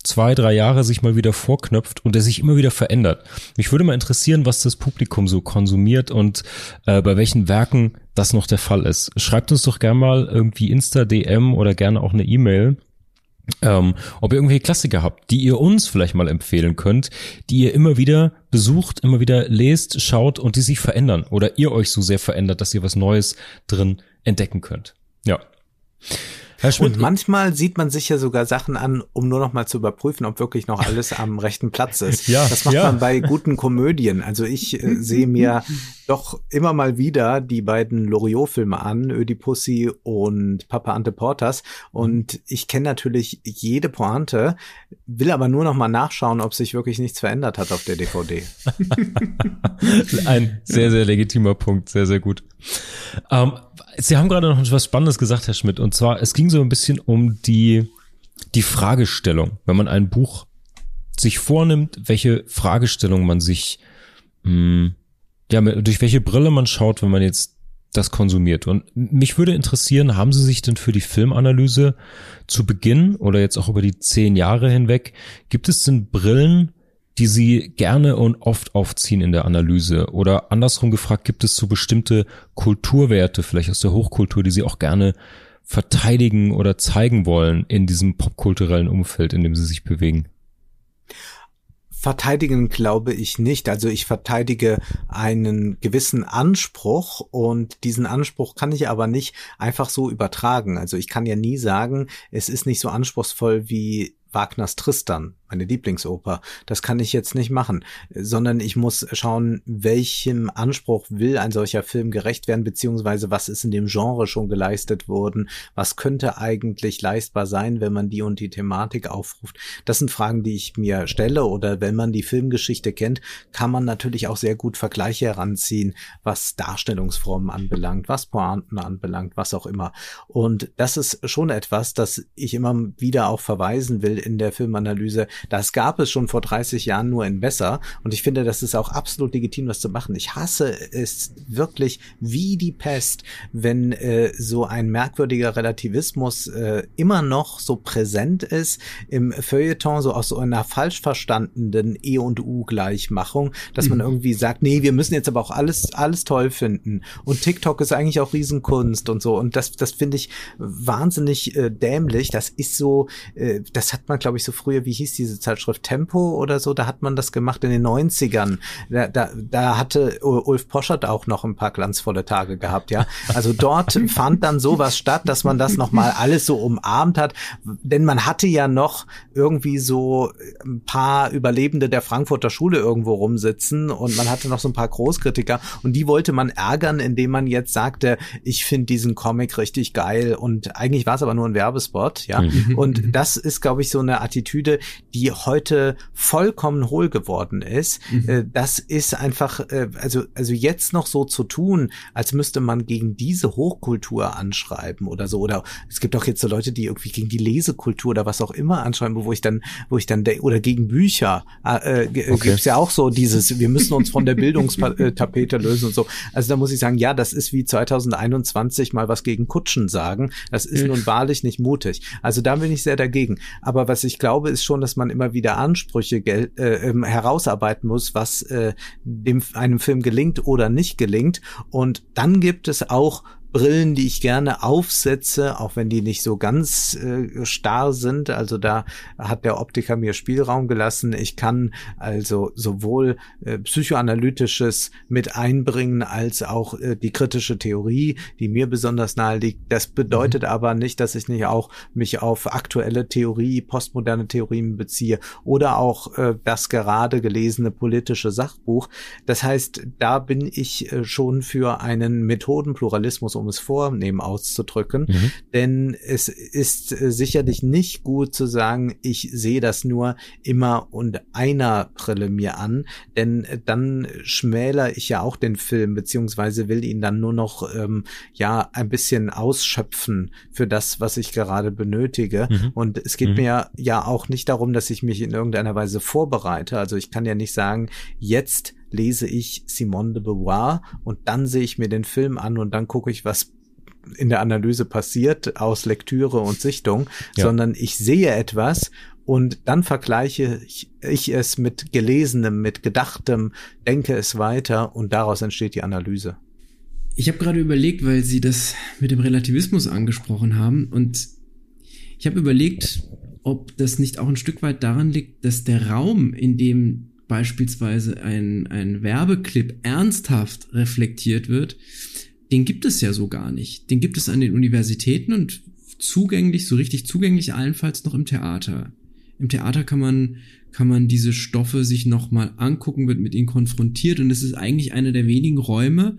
zwei, drei Jahre sich mal wieder vorknöpft und der sich immer wieder verändert. Mich würde mal interessieren, was das Publikum so konsumiert und äh, bei welchen Werken das noch der Fall ist. Schreibt uns doch gerne mal irgendwie Insta, DM oder gerne auch eine E-Mail. Ähm, ob ihr irgendwie Klassiker habt, die ihr uns vielleicht mal empfehlen könnt, die ihr immer wieder besucht, immer wieder lest, schaut und die sich verändern oder ihr euch so sehr verändert, dass ihr was Neues drin entdecken könnt. Ja. Herr Schmidt, und manchmal sieht man sich ja sogar Sachen an, um nur noch mal zu überprüfen, ob wirklich noch alles am rechten Platz ist. Ja, das macht ja. man bei guten Komödien. Also ich äh, sehe mir doch immer mal wieder die beiden Loriot-Filme an, Ödipussy und Papa Ante Portas. Und ich kenne natürlich jede Pointe, will aber nur noch mal nachschauen, ob sich wirklich nichts verändert hat auf der DVD. Ein sehr, sehr legitimer Punkt. Sehr, sehr gut. Ähm, Sie haben gerade noch etwas Spannendes gesagt, Herr Schmidt. Und zwar, es ging so ein bisschen um die, die Fragestellung. Wenn man ein Buch sich vornimmt, welche Fragestellung man sich, mh, hm, ja, durch welche Brille man schaut, wenn man jetzt das konsumiert. Und mich würde interessieren, haben Sie sich denn für die Filmanalyse zu Beginn oder jetzt auch über die zehn Jahre hinweg, gibt es denn Brillen, die Sie gerne und oft aufziehen in der Analyse? Oder andersrum gefragt, gibt es so bestimmte Kulturwerte, vielleicht aus der Hochkultur, die Sie auch gerne verteidigen oder zeigen wollen in diesem popkulturellen Umfeld, in dem Sie sich bewegen? Verteidigen glaube ich nicht. Also ich verteidige einen gewissen Anspruch und diesen Anspruch kann ich aber nicht einfach so übertragen. Also ich kann ja nie sagen, es ist nicht so anspruchsvoll wie Wagners Tristan meine Lieblingsoper. Das kann ich jetzt nicht machen, sondern ich muss schauen, welchem Anspruch will ein solcher Film gerecht werden, beziehungsweise was ist in dem Genre schon geleistet worden, was könnte eigentlich leistbar sein, wenn man die und die Thematik aufruft. Das sind Fragen, die ich mir stelle oder wenn man die Filmgeschichte kennt, kann man natürlich auch sehr gut Vergleiche heranziehen, was Darstellungsformen anbelangt, was Pointen anbelangt, was auch immer. Und das ist schon etwas, das ich immer wieder auch verweisen will in der Filmanalyse, das gab es schon vor 30 Jahren nur in besser. Und ich finde, das ist auch absolut legitim, das zu machen. Ich hasse es wirklich wie die Pest, wenn äh, so ein merkwürdiger Relativismus äh, immer noch so präsent ist im Feuilleton, so aus so einer falsch verstandenen E und U Gleichmachung, dass man mhm. irgendwie sagt, nee, wir müssen jetzt aber auch alles, alles toll finden. Und TikTok ist eigentlich auch Riesenkunst und so. Und das, das finde ich wahnsinnig äh, dämlich. Das ist so, äh, das hat man, glaube ich, so früher, wie hieß die diese Zeitschrift Tempo oder so, da hat man das gemacht in den 90ern. Da, da, da hatte Ulf Poschert auch noch ein paar glanzvolle Tage gehabt, ja. Also dort fand dann sowas statt, dass man das nochmal alles so umarmt hat, denn man hatte ja noch irgendwie so ein paar Überlebende der Frankfurter Schule irgendwo rumsitzen und man hatte noch so ein paar Großkritiker und die wollte man ärgern, indem man jetzt sagte, ich finde diesen Comic richtig geil und eigentlich war es aber nur ein Werbespot, ja. Mhm. Und das ist, glaube ich, so eine Attitüde, die heute vollkommen hohl geworden ist. Mhm. Äh, das ist einfach, äh, also, also jetzt noch so zu tun, als müsste man gegen diese Hochkultur anschreiben oder so. Oder es gibt auch jetzt so Leute, die irgendwie gegen die Lesekultur oder was auch immer anschreiben, wo ich dann, wo ich dann, oder gegen Bücher, äh, äh okay. gibt's ja auch so dieses, wir müssen uns von der Bildungstapete lösen und so. Also da muss ich sagen, ja, das ist wie 2021 mal was gegen Kutschen sagen. Das ist mhm. nun wahrlich nicht mutig. Also da bin ich sehr dagegen. Aber was ich glaube, ist schon, dass man man immer wieder Ansprüche äh, ähm, herausarbeiten muss, was äh, dem einem Film gelingt oder nicht gelingt. Und dann gibt es auch Brillen, die ich gerne aufsetze, auch wenn die nicht so ganz äh, starr sind. Also da hat der Optiker mir Spielraum gelassen. Ich kann also sowohl äh, psychoanalytisches mit einbringen als auch äh, die kritische Theorie, die mir besonders nahe liegt. Das bedeutet mhm. aber nicht, dass ich nicht auch mich auf aktuelle Theorie, postmoderne Theorien beziehe oder auch äh, das gerade gelesene politische Sachbuch. Das heißt, da bin ich äh, schon für einen Methodenpluralismus, um um es vornehmen auszudrücken. Mhm. Denn es ist äh, sicherlich nicht gut zu sagen, ich sehe das nur immer und einer Brille mir an, denn äh, dann schmäler ich ja auch den Film, beziehungsweise will ihn dann nur noch ähm, ja ein bisschen ausschöpfen für das, was ich gerade benötige. Mhm. Und es geht mhm. mir ja auch nicht darum, dass ich mich in irgendeiner Weise vorbereite. Also ich kann ja nicht sagen, jetzt lese ich Simone de Beauvoir und dann sehe ich mir den Film an und dann gucke ich, was in der Analyse passiert aus Lektüre und Sichtung, ja. sondern ich sehe etwas und dann vergleiche ich, ich, es mit Gelesenem, mit Gedachtem, denke es weiter und daraus entsteht die Analyse. Ich habe gerade überlegt, weil Sie das mit dem Relativismus angesprochen haben und ich habe überlegt, ob das nicht auch ein Stück weit daran liegt, dass der Raum, in dem beispielsweise ein, ein Werbeclip ernsthaft reflektiert wird, den gibt es ja so gar nicht. Den gibt es an den Universitäten und zugänglich, so richtig zugänglich allenfalls noch im Theater. Im Theater kann man, kann man diese Stoffe sich nochmal angucken, wird mit ihnen konfrontiert und es ist eigentlich einer der wenigen Räume,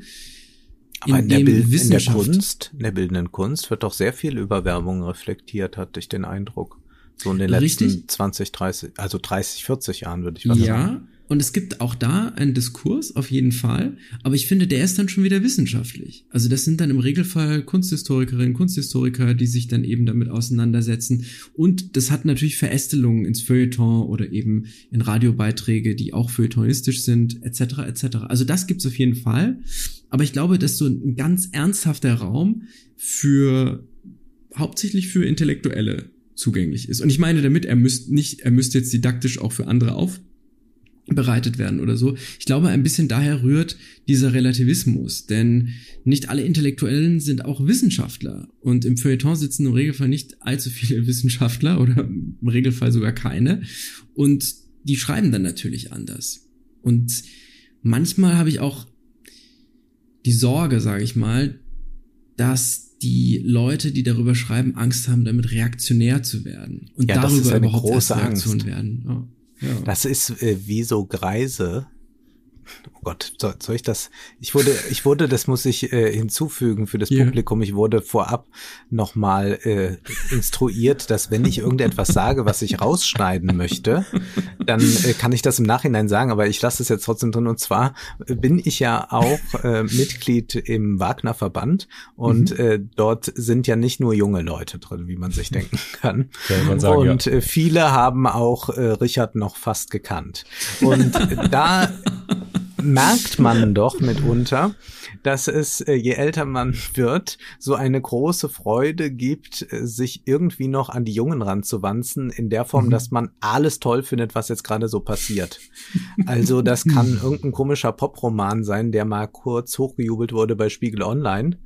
aber in, in, der, in der Kunst, in der bildenden Kunst wird doch sehr viel über Werbung reflektiert, hatte ich den Eindruck. So in den letzten Richtig. 20, 30, also 30, 40 Jahren würde ich mal ja, sagen. Ja, und es gibt auch da einen Diskurs, auf jeden Fall. Aber ich finde, der ist dann schon wieder wissenschaftlich. Also das sind dann im Regelfall Kunsthistorikerinnen, Kunsthistoriker, die sich dann eben damit auseinandersetzen. Und das hat natürlich Verästelungen ins Feuilleton oder eben in Radiobeiträge, die auch feuilletonistisch sind, etc. etc. Also das gibt's auf jeden Fall. Aber ich glaube, dass so ein ganz ernsthafter Raum für hauptsächlich für Intellektuelle zugänglich ist. Und ich meine damit, er müsste nicht, er müsste jetzt didaktisch auch für andere aufbereitet werden oder so. Ich glaube, ein bisschen daher rührt dieser Relativismus, denn nicht alle Intellektuellen sind auch Wissenschaftler und im Feuilleton sitzen im Regelfall nicht allzu viele Wissenschaftler oder im Regelfall sogar keine und die schreiben dann natürlich anders. Und manchmal habe ich auch die Sorge, sage ich mal, dass die Leute, die darüber schreiben, Angst haben, damit reaktionär zu werden und ja, darüber überhaupt große erst Reaktion Angst. werden. Oh, ja. Das ist äh, wie so Greise, oh Gott, soll, soll ich das? Ich wurde, ich wurde, das muss ich äh, hinzufügen für das yeah. Publikum. Ich wurde vorab nochmal äh, instruiert, dass wenn ich irgendetwas sage, was ich rausschneiden möchte, dann äh, kann ich das im Nachhinein sagen. Aber ich lasse es jetzt trotzdem drin. Und zwar bin ich ja auch äh, Mitglied im Wagner Verband und mhm. äh, dort sind ja nicht nur junge Leute drin, wie man sich denken kann. Ja, sagen, und äh, viele haben auch äh, Richard noch fast gekannt. Und da merkt man doch mitunter, dass es, äh, je älter man wird, so eine große Freude gibt, äh, sich irgendwie noch an die Jungen ranzuwanzen, in der Form, mhm. dass man alles toll findet, was jetzt gerade so passiert. Also das kann irgendein komischer Poproman sein, der mal kurz hochgejubelt wurde bei Spiegel Online,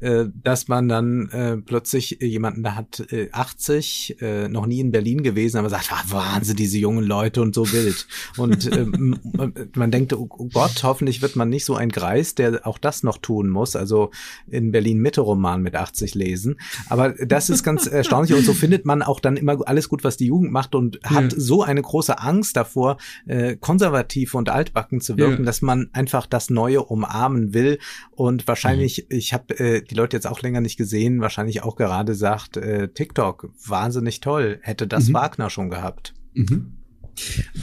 äh, dass man dann äh, plötzlich jemanden da hat, äh, 80, äh, noch nie in Berlin gewesen, aber sagt, ah, Wahnsinn, diese jungen Leute und so wild. Und äh, man denkt, oh Gott, hoffentlich wird man nicht so ein Greis, der auch das noch tun muss, also in Berlin Mitte Roman mit 80 lesen. Aber das ist ganz erstaunlich und so findet man auch dann immer alles gut, was die Jugend macht und hat ja. so eine große Angst davor, äh, konservativ und altbacken zu wirken, ja. dass man einfach das Neue umarmen will und wahrscheinlich, mhm. ich habe äh, die Leute jetzt auch länger nicht gesehen, wahrscheinlich auch gerade sagt, äh, TikTok, wahnsinnig toll, hätte das mhm. Wagner schon gehabt. Mhm.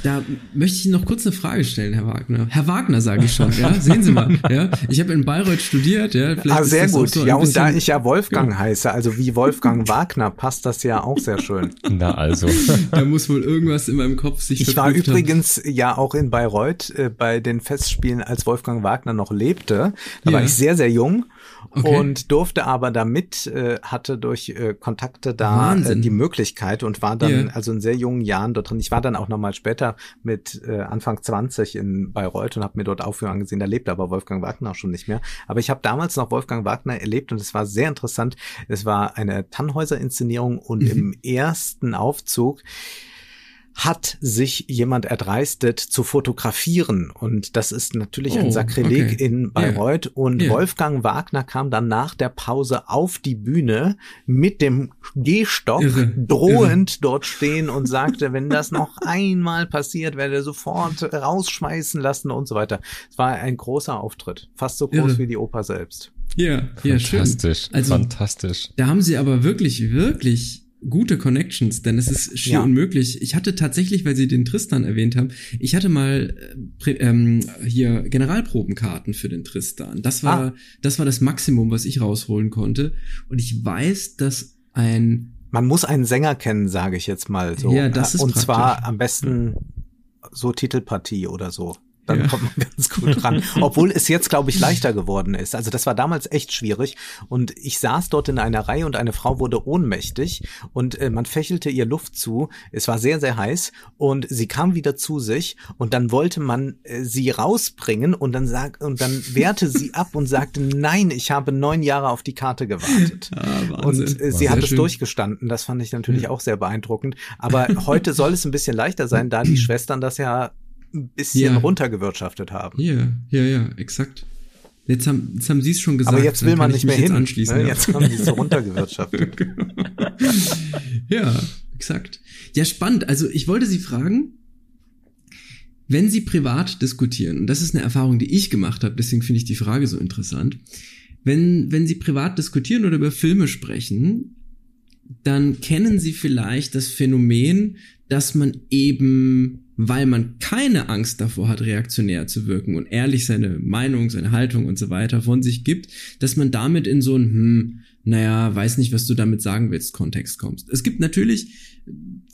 Da möchte ich noch kurz eine Frage stellen, Herr Wagner. Herr Wagner, sage ich schon, ja. Sehen Sie mal, ja. Ich habe in Bayreuth studiert, ja. Vielleicht ah, sehr gut. So ja, und da ich ja Wolfgang ja. heiße, also wie Wolfgang Wagner, passt das ja auch sehr schön. Na also. da muss wohl irgendwas in meinem Kopf sich Ich war übrigens haben. ja auch in Bayreuth äh, bei den Festspielen, als Wolfgang Wagner noch lebte. Da ja. war ich sehr, sehr jung okay. und durfte aber damit, äh, hatte durch äh, Kontakte da äh, die Möglichkeit und war dann yeah. also in sehr jungen Jahren dort drin. Ich war dann auch nochmal später mit äh, Anfang 20 in Bayreuth und habe mir dort Aufführungen gesehen. Da lebt aber Wolfgang Wagner auch schon nicht mehr. Aber ich habe damals noch Wolfgang Wagner erlebt und es war sehr interessant. Es war eine Tannhäuser-Inszenierung und mhm. im ersten Aufzug hat sich jemand erdreistet zu fotografieren. Und das ist natürlich oh, ein Sakrileg okay. in Bayreuth. Yeah. Und yeah. Wolfgang Wagner kam dann nach der Pause auf die Bühne mit dem Gehstock Irre. drohend Irre. dort stehen und sagte, wenn das noch einmal passiert, werde er sofort rausschmeißen lassen und so weiter. Es war ein großer Auftritt. Fast so groß Irre. wie die Oper selbst. Ja, ja, schön. Fantastisch. Also, fantastisch. Da haben sie aber wirklich, wirklich gute Connections, denn es ist schier ja. unmöglich. Ich hatte tatsächlich, weil Sie den Tristan erwähnt haben, ich hatte mal äh, ähm, hier Generalprobenkarten für den Tristan. Das war, ah. das war das Maximum, was ich rausholen konnte. Und ich weiß, dass ein man muss einen Sänger kennen, sage ich jetzt mal so. Ja, das ist Und praktisch. zwar am besten so Titelpartie oder so dann ja. kommt man ganz gut ran. Obwohl es jetzt, glaube ich, leichter geworden ist. Also das war damals echt schwierig. Und ich saß dort in einer Reihe und eine Frau wurde ohnmächtig und äh, man fächelte ihr Luft zu. Es war sehr, sehr heiß und sie kam wieder zu sich und dann wollte man äh, sie rausbringen und dann sag, und dann wehrte sie ab und sagte, nein, ich habe neun Jahre auf die Karte gewartet. Ah, und äh, sie hat es durchgestanden. Das fand ich natürlich ja. auch sehr beeindruckend. Aber heute soll es ein bisschen leichter sein, da die Schwestern das ja ein bisschen ja. runtergewirtschaftet haben. Ja, ja, ja, exakt. Jetzt haben, jetzt haben Sie es schon gesagt. Aber jetzt will man nicht mehr hin. Jetzt, anschließen, ne? jetzt haben Sie es so runtergewirtschaftet. ja, exakt. Ja, spannend. Also ich wollte Sie fragen, wenn Sie privat diskutieren, und das ist eine Erfahrung, die ich gemacht habe, deswegen finde ich die Frage so interessant, wenn, wenn Sie privat diskutieren oder über Filme sprechen, dann kennen Sie vielleicht das Phänomen, dass man eben weil man keine Angst davor hat, reaktionär zu wirken und ehrlich seine Meinung, seine Haltung und so weiter von sich gibt, dass man damit in so ein, hm, naja, weiß nicht, was du damit sagen willst, Kontext kommst. Es gibt natürlich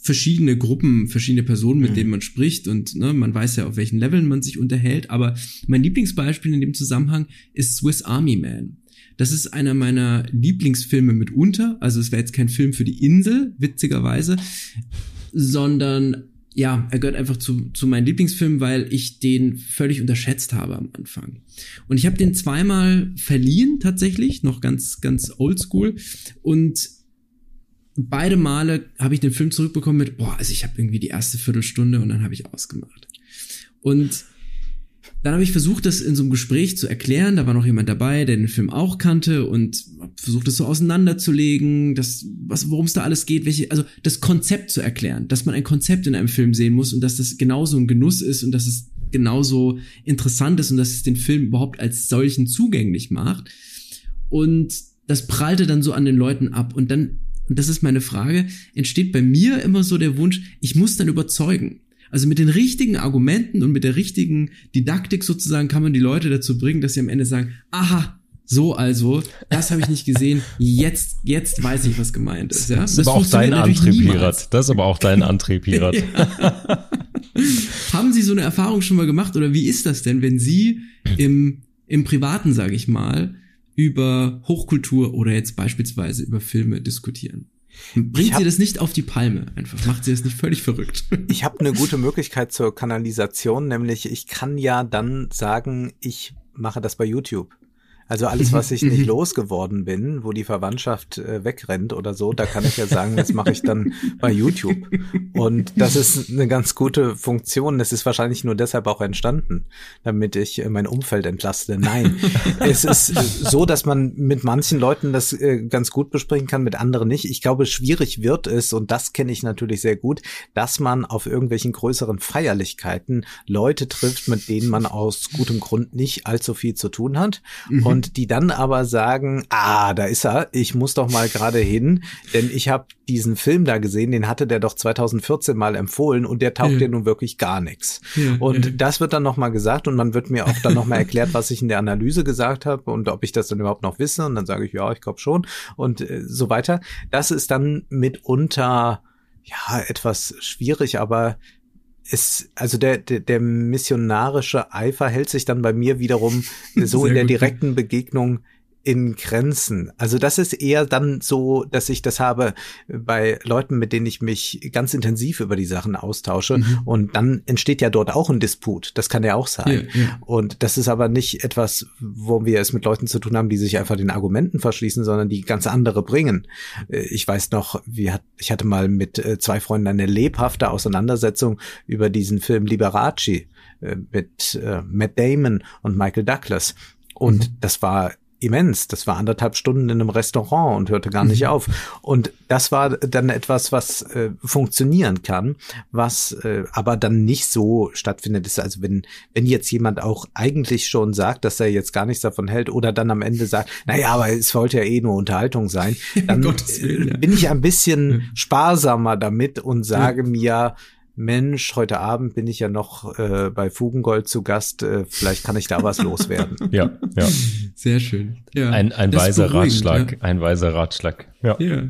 verschiedene Gruppen, verschiedene Personen, mit mhm. denen man spricht und ne, man weiß ja, auf welchen Leveln man sich unterhält, aber mein Lieblingsbeispiel in dem Zusammenhang ist Swiss Army Man. Das ist einer meiner Lieblingsfilme mitunter. Also es wäre jetzt kein Film für die Insel, witzigerweise, sondern ja, er gehört einfach zu, zu meinen Lieblingsfilmen, weil ich den völlig unterschätzt habe am Anfang. Und ich habe den zweimal verliehen tatsächlich, noch ganz, ganz oldschool. Und beide Male habe ich den Film zurückbekommen mit, boah, also ich habe irgendwie die erste Viertelstunde und dann habe ich ausgemacht. Und dann habe ich versucht, das in so einem Gespräch zu erklären. Da war noch jemand dabei, der den Film auch kannte und versucht, das so auseinanderzulegen, das, was, worum es da alles geht, welche, also das Konzept zu erklären, dass man ein Konzept in einem Film sehen muss und dass das genauso ein Genuss ist und dass es genauso interessant ist und dass es den Film überhaupt als solchen zugänglich macht. Und das prallte dann so an den Leuten ab und dann, und das ist meine Frage, entsteht bei mir immer so der Wunsch, ich muss dann überzeugen. Also mit den richtigen Argumenten und mit der richtigen Didaktik sozusagen kann man die Leute dazu bringen, dass sie am Ende sagen, aha, so also, das habe ich nicht gesehen, jetzt, jetzt weiß ich, was gemeint ist. Ja? Das, das ist aber auch dein Antrieb, Pirat. Das ist aber auch dein Antrieb, Pirat. Haben Sie so eine Erfahrung schon mal gemacht oder wie ist das denn, wenn Sie im, im Privaten, sage ich mal, über Hochkultur oder jetzt beispielsweise über Filme diskutieren? Bringt hab, sie das nicht auf die Palme einfach? Macht sie das nicht völlig verrückt? Ich habe eine gute Möglichkeit zur Kanalisation, nämlich ich kann ja dann sagen, ich mache das bei YouTube. Also alles, was ich nicht mhm. losgeworden bin, wo die Verwandtschaft äh, wegrennt oder so, da kann ich ja sagen, das mache ich dann bei YouTube. Und das ist eine ganz gute Funktion. Das ist wahrscheinlich nur deshalb auch entstanden, damit ich äh, mein Umfeld entlaste. Nein, es ist so, dass man mit manchen Leuten das äh, ganz gut besprechen kann, mit anderen nicht. Ich glaube, schwierig wird es, und das kenne ich natürlich sehr gut, dass man auf irgendwelchen größeren Feierlichkeiten Leute trifft, mit denen man aus gutem Grund nicht allzu viel zu tun hat. Mhm. Und und die dann aber sagen, ah, da ist er, ich muss doch mal gerade hin, denn ich habe diesen Film da gesehen, den hatte der doch 2014 mal empfohlen und der taugt ja, ja nun wirklich gar nichts. Ja, und ja. das wird dann nochmal gesagt und man wird mir auch dann nochmal erklärt, was ich in der Analyse gesagt habe und ob ich das dann überhaupt noch wisse und dann sage ich, ja, ich glaube schon und äh, so weiter. Das ist dann mitunter ja etwas schwierig, aber ist, also der, der, der missionarische Eifer hält sich dann bei mir wiederum so in der direkten Begegnung in Grenzen. Also das ist eher dann so, dass ich das habe bei Leuten, mit denen ich mich ganz intensiv über die Sachen austausche. Mhm. Und dann entsteht ja dort auch ein Disput. Das kann ja auch sein. Ja, ja. Und das ist aber nicht etwas, wo wir es mit Leuten zu tun haben, die sich einfach den Argumenten verschließen, sondern die ganz andere bringen. Äh, ich weiß noch, wie hat, ich hatte mal mit äh, zwei Freunden eine lebhafte Auseinandersetzung über diesen Film Liberace äh, mit Matt Damon und Michael Douglas. Und mhm. das war immens. Das war anderthalb Stunden in einem Restaurant und hörte gar nicht mhm. auf. Und das war dann etwas, was äh, funktionieren kann, was äh, aber dann nicht so stattfindet. Ist also wenn wenn jetzt jemand auch eigentlich schon sagt, dass er jetzt gar nichts davon hält oder dann am Ende sagt, na ja, aber es wollte ja eh nur Unterhaltung sein, dann Willen, ja. bin ich ein bisschen sparsamer damit und sage ja. mir, Mensch, heute Abend bin ich ja noch äh, bei Fugengold zu Gast, äh, vielleicht kann ich da was loswerden. Ja, ja. Sehr schön. Ja, ein ein weiser Ratschlag, ja. ein weiser Ratschlag. Ja. ja,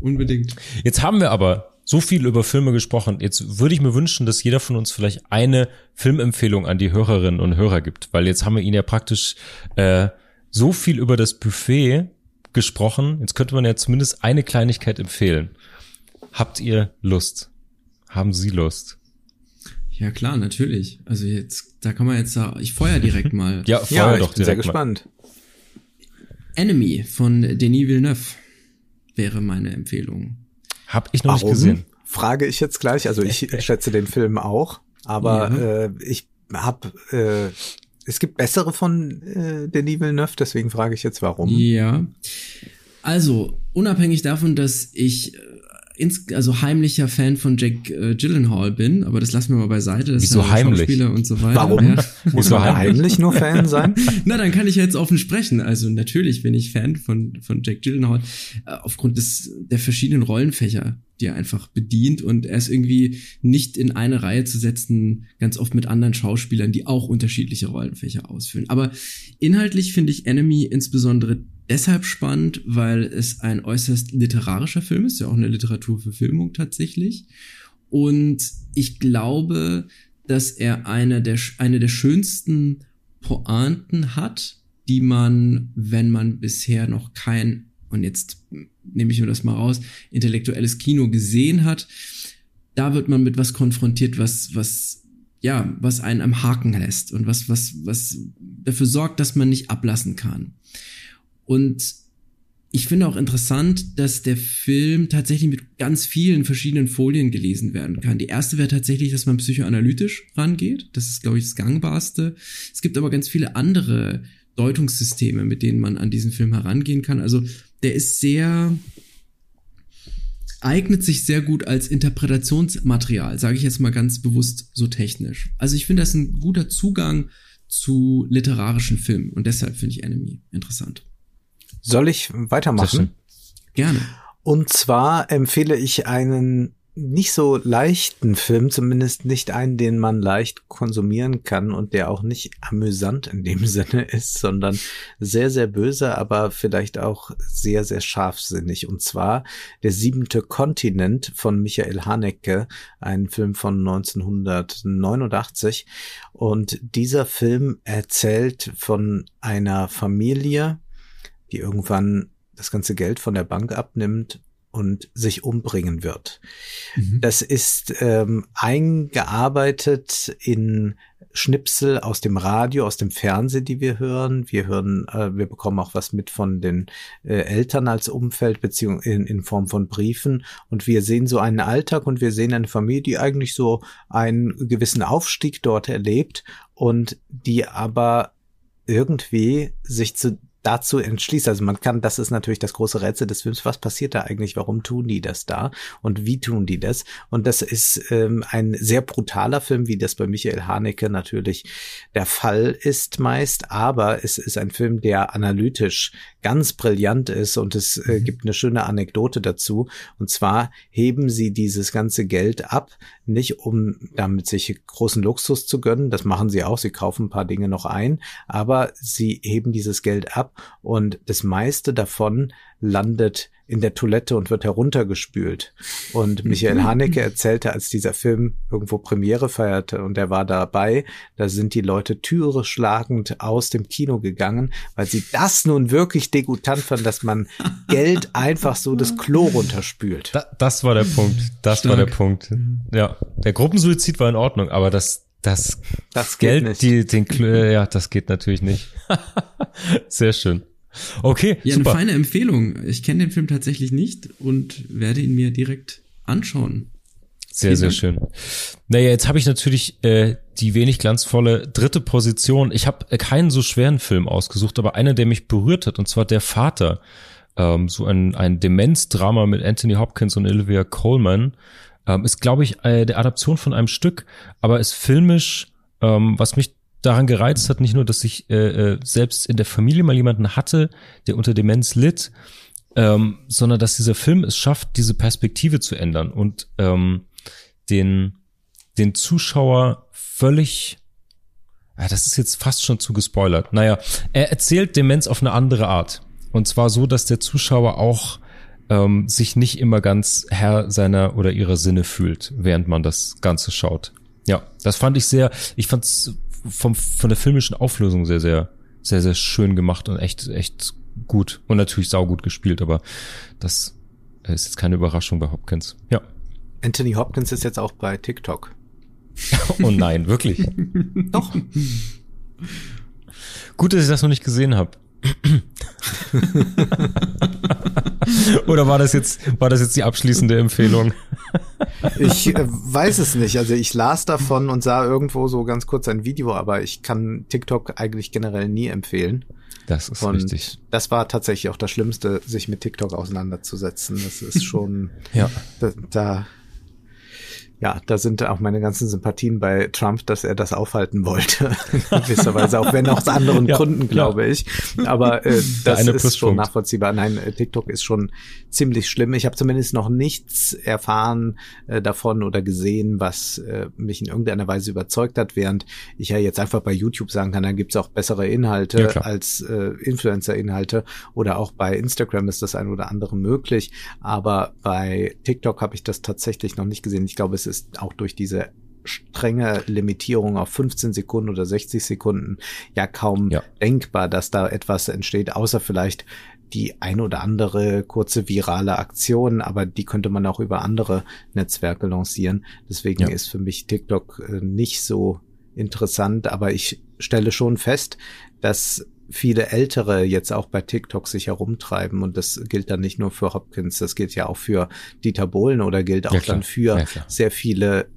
unbedingt. Jetzt haben wir aber so viel über Filme gesprochen. Jetzt würde ich mir wünschen, dass jeder von uns vielleicht eine Filmempfehlung an die Hörerinnen und Hörer gibt, weil jetzt haben wir ihnen ja praktisch äh, so viel über das Buffet gesprochen. Jetzt könnte man ja zumindest eine Kleinigkeit empfehlen. Habt ihr Lust? Haben Sie Lust? Ja, klar, natürlich. Also jetzt, da kann man jetzt sagen, ich feuer direkt mal. ja, feuer ja, doch ich bin sehr gespannt. Enemy von Denis Villeneuve wäre meine Empfehlung. Hab ich noch Warum? nicht gesehen. Frage ich jetzt gleich. Also ich schätze den Film auch, aber ja. äh, ich habe äh, es gibt bessere von äh, Denis Villeneuve, deswegen frage ich jetzt warum. Ja. Also, unabhängig davon, dass ich ins, also heimlicher Fan von Jack äh, Gyllenhaal bin, aber das lassen wir mal beiseite. Das Wieso ist ja heimlich? Schauspieler und so weiter. Warum? Ja. Muss man heimlich nur Fan sein? Na, dann kann ich jetzt offen sprechen. Also natürlich bin ich Fan von, von Jack Gyllenhaal äh, aufgrund des, der verschiedenen Rollenfächer, die er einfach bedient und er ist irgendwie nicht in eine Reihe zu setzen, ganz oft mit anderen Schauspielern, die auch unterschiedliche Rollenfächer ausfüllen. Aber inhaltlich finde ich Enemy insbesondere deshalb spannend, weil es ein äußerst literarischer Film ist, ja auch eine Literaturverfilmung tatsächlich. Und ich glaube, dass er eine der, eine der schönsten Pointen hat, die man, wenn man bisher noch kein, und jetzt nehme ich mir das mal raus, intellektuelles Kino gesehen hat, da wird man mit was konfrontiert, was, was, ja, was einen am Haken lässt und was, was, was dafür sorgt, dass man nicht ablassen kann. Und ich finde auch interessant, dass der Film tatsächlich mit ganz vielen verschiedenen Folien gelesen werden kann. Die erste wäre tatsächlich, dass man psychoanalytisch rangeht. Das ist, glaube ich, das Gangbarste. Es gibt aber ganz viele andere Deutungssysteme, mit denen man an diesen Film herangehen kann. Also der ist sehr, eignet sich sehr gut als Interpretationsmaterial, sage ich jetzt mal ganz bewusst so technisch. Also ich finde das ein guter Zugang zu literarischen Filmen und deshalb finde ich Enemy interessant. Soll ich weitermachen? Gerne. Und zwar empfehle ich einen nicht so leichten Film, zumindest nicht einen, den man leicht konsumieren kann und der auch nicht amüsant in dem Sinne ist, sondern sehr, sehr böse, aber vielleicht auch sehr, sehr scharfsinnig. Und zwar Der siebente Kontinent von Michael Haneke, ein Film von 1989. Und dieser Film erzählt von einer Familie, die irgendwann das ganze Geld von der Bank abnimmt und sich umbringen wird. Mhm. Das ist ähm, eingearbeitet in Schnipsel aus dem Radio, aus dem Fernsehen, die wir hören. Wir hören, äh, wir bekommen auch was mit von den äh, Eltern als Umfeld, beziehung in, in Form von Briefen. Und wir sehen so einen Alltag und wir sehen eine Familie, die eigentlich so einen gewissen Aufstieg dort erlebt und die aber irgendwie sich zu dazu entschließt. Also man kann, das ist natürlich das große Rätsel des Films, was passiert da eigentlich, warum tun die das da und wie tun die das? Und das ist ähm, ein sehr brutaler Film, wie das bei Michael Haneke natürlich der Fall ist meist, aber es ist ein Film, der analytisch ganz brillant ist und es äh, mhm. gibt eine schöne Anekdote dazu. Und zwar heben sie dieses ganze Geld ab, nicht um damit sich großen Luxus zu gönnen, das machen sie auch, sie kaufen ein paar Dinge noch ein, aber sie heben dieses Geld ab, und das meiste davon landet in der Toilette und wird heruntergespült. Und Michael Haneke erzählte, als dieser Film irgendwo Premiere feierte und er war dabei, da sind die Leute Türe schlagend aus dem Kino gegangen, weil sie das nun wirklich degutant fanden, dass man Geld einfach so das Klo runterspült. Da, das war der Punkt. Das Stark. war der Punkt. Ja, der Gruppensuizid war in Ordnung, aber das das, das Geld, nicht. die den ja, das geht natürlich nicht. Sehr schön. Okay, ja, super. eine feine Empfehlung. Ich kenne den Film tatsächlich nicht und werde ihn mir direkt anschauen. Sehr, sehr schön. Naja, jetzt habe ich natürlich äh, die wenig glanzvolle dritte Position. Ich habe äh, keinen so schweren Film ausgesucht, aber einer, der mich berührt hat, und zwar Der Vater. Ähm, so ein, ein Demenzdrama mit Anthony Hopkins und Olivia Coleman. Ähm, ist, glaube ich, äh, der Adaption von einem Stück, aber ist filmisch, ähm, was mich daran gereizt hat, nicht nur, dass ich äh, äh, selbst in der Familie mal jemanden hatte, der unter Demenz litt, ähm, sondern dass dieser Film es schafft, diese Perspektive zu ändern und ähm, den, den Zuschauer völlig, ja, das ist jetzt fast schon zu gespoilert. Naja, er erzählt Demenz auf eine andere Art. Und zwar so, dass der Zuschauer auch ähm, sich nicht immer ganz Herr seiner oder ihrer Sinne fühlt, während man das Ganze schaut. Ja, das fand ich sehr, ich fand's vom, von der filmischen Auflösung sehr, sehr, sehr, sehr schön gemacht und echt, echt gut. Und natürlich saugut gespielt, aber das ist jetzt keine Überraschung bei Hopkins. Ja. Anthony Hopkins ist jetzt auch bei TikTok. oh nein, wirklich? Doch. Gut, dass ich das noch nicht gesehen habe. Oder war das jetzt, war das jetzt die abschließende Empfehlung? ich äh, weiß es nicht. Also ich las davon und sah irgendwo so ganz kurz ein Video, aber ich kann TikTok eigentlich generell nie empfehlen. Das ist und richtig. Das war tatsächlich auch das Schlimmste, sich mit TikTok auseinanderzusetzen. Das ist schon, ja. da, da ja, da sind auch meine ganzen Sympathien bei Trump, dass er das aufhalten wollte. In gewisser Weise, auch wenn aus anderen ja, Gründen, glaube ja. ich. Aber äh, das ist schon nachvollziehbar. Nein, äh, TikTok ist schon ziemlich schlimm. Ich habe zumindest noch nichts erfahren äh, davon oder gesehen, was äh, mich in irgendeiner Weise überzeugt hat, während ich ja jetzt einfach bei YouTube sagen kann, dann gibt's auch bessere Inhalte ja, als äh, Influencer-Inhalte oder auch bei Instagram ist das ein oder andere möglich. Aber bei TikTok habe ich das tatsächlich noch nicht gesehen. Ich glaube, es ist auch durch diese strenge Limitierung auf 15 Sekunden oder 60 Sekunden ja kaum ja. denkbar, dass da etwas entsteht, außer vielleicht die ein oder andere kurze virale Aktion, aber die könnte man auch über andere Netzwerke lancieren. Deswegen ja. ist für mich TikTok äh, nicht so interessant, aber ich stelle schon fest, dass viele Ältere jetzt auch bei TikTok sich herumtreiben und das gilt dann nicht nur für Hopkins, das gilt ja auch für Dieter Bohlen oder gilt auch ja, dann für ja, sehr viele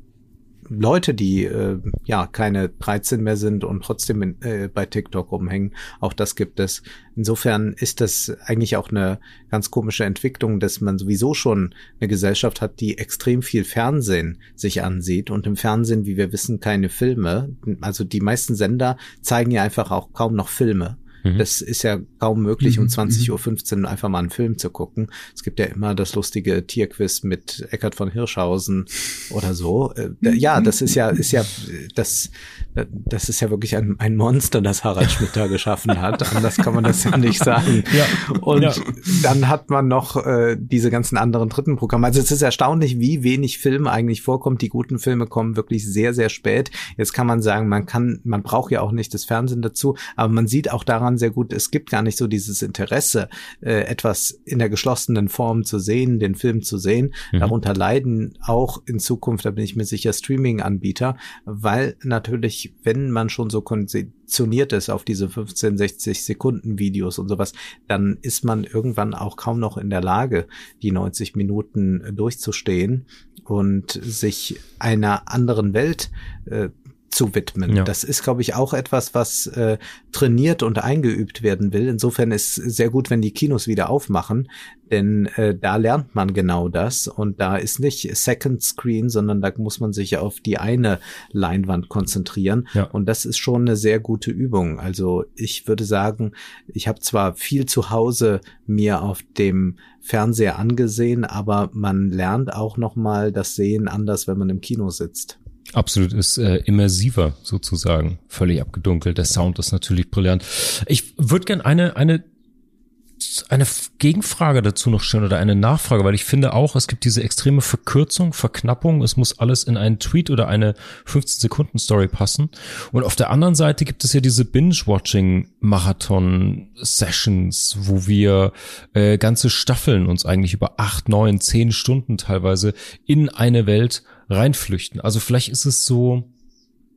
Leute, die äh, ja keine 13 mehr sind und trotzdem in, äh, bei TikTok rumhängen. Auch das gibt es. Insofern ist das eigentlich auch eine ganz komische Entwicklung, dass man sowieso schon eine Gesellschaft hat, die extrem viel Fernsehen sich ansieht und im Fernsehen, wie wir wissen, keine Filme. Also die meisten Sender zeigen ja einfach auch kaum noch Filme. Mhm. Das ist ja kaum möglich, um 20.15 mhm. Uhr einfach mal einen Film zu gucken. Es gibt ja immer das lustige Tierquiz mit Eckhard von Hirschhausen oder so. Äh, ja, das ist ja, ist ja, das, das ist ja wirklich ein, ein Monster, das Harald Schmidt da geschaffen hat. Anders kann man das ja nicht sagen. Ja. Und ja. dann hat man noch äh, diese ganzen anderen dritten Programme. Also es ist erstaunlich, wie wenig Film eigentlich vorkommt. Die guten Filme kommen wirklich sehr, sehr spät. Jetzt kann man sagen, man kann, man braucht ja auch nicht das Fernsehen dazu, aber man sieht auch daran sehr gut, es gibt gar nicht so dieses Interesse, äh, etwas in der geschlossenen Form zu sehen, den Film zu sehen. Mhm. Darunter leiden auch in Zukunft, da bin ich mir sicher, Streaming-Anbieter, weil natürlich wenn man schon so konditioniert ist auf diese 15, 60 Sekunden Videos und sowas, dann ist man irgendwann auch kaum noch in der Lage, die 90 Minuten durchzustehen und sich einer anderen Welt äh, zu widmen. Ja. Das ist, glaube ich, auch etwas, was äh, trainiert und eingeübt werden will. Insofern ist sehr gut, wenn die Kinos wieder aufmachen, denn äh, da lernt man genau das und da ist nicht Second Screen, sondern da muss man sich auf die eine Leinwand konzentrieren ja. und das ist schon eine sehr gute Übung. Also ich würde sagen, ich habe zwar viel zu Hause mir auf dem Fernseher angesehen, aber man lernt auch noch mal das Sehen anders, wenn man im Kino sitzt. Absolut, ist äh, immersiver sozusagen, völlig abgedunkelt. Der Sound ist natürlich brillant. Ich würde gern eine eine eine Gegenfrage dazu noch stellen oder eine Nachfrage, weil ich finde auch, es gibt diese extreme Verkürzung, Verknappung, es muss alles in einen Tweet oder eine 15-Sekunden-Story passen. Und auf der anderen Seite gibt es ja diese Binge-Watching-Marathon-Sessions, wo wir äh, ganze Staffeln uns eigentlich über acht, neun, zehn Stunden teilweise in eine Welt reinflüchten. Also vielleicht ist es so,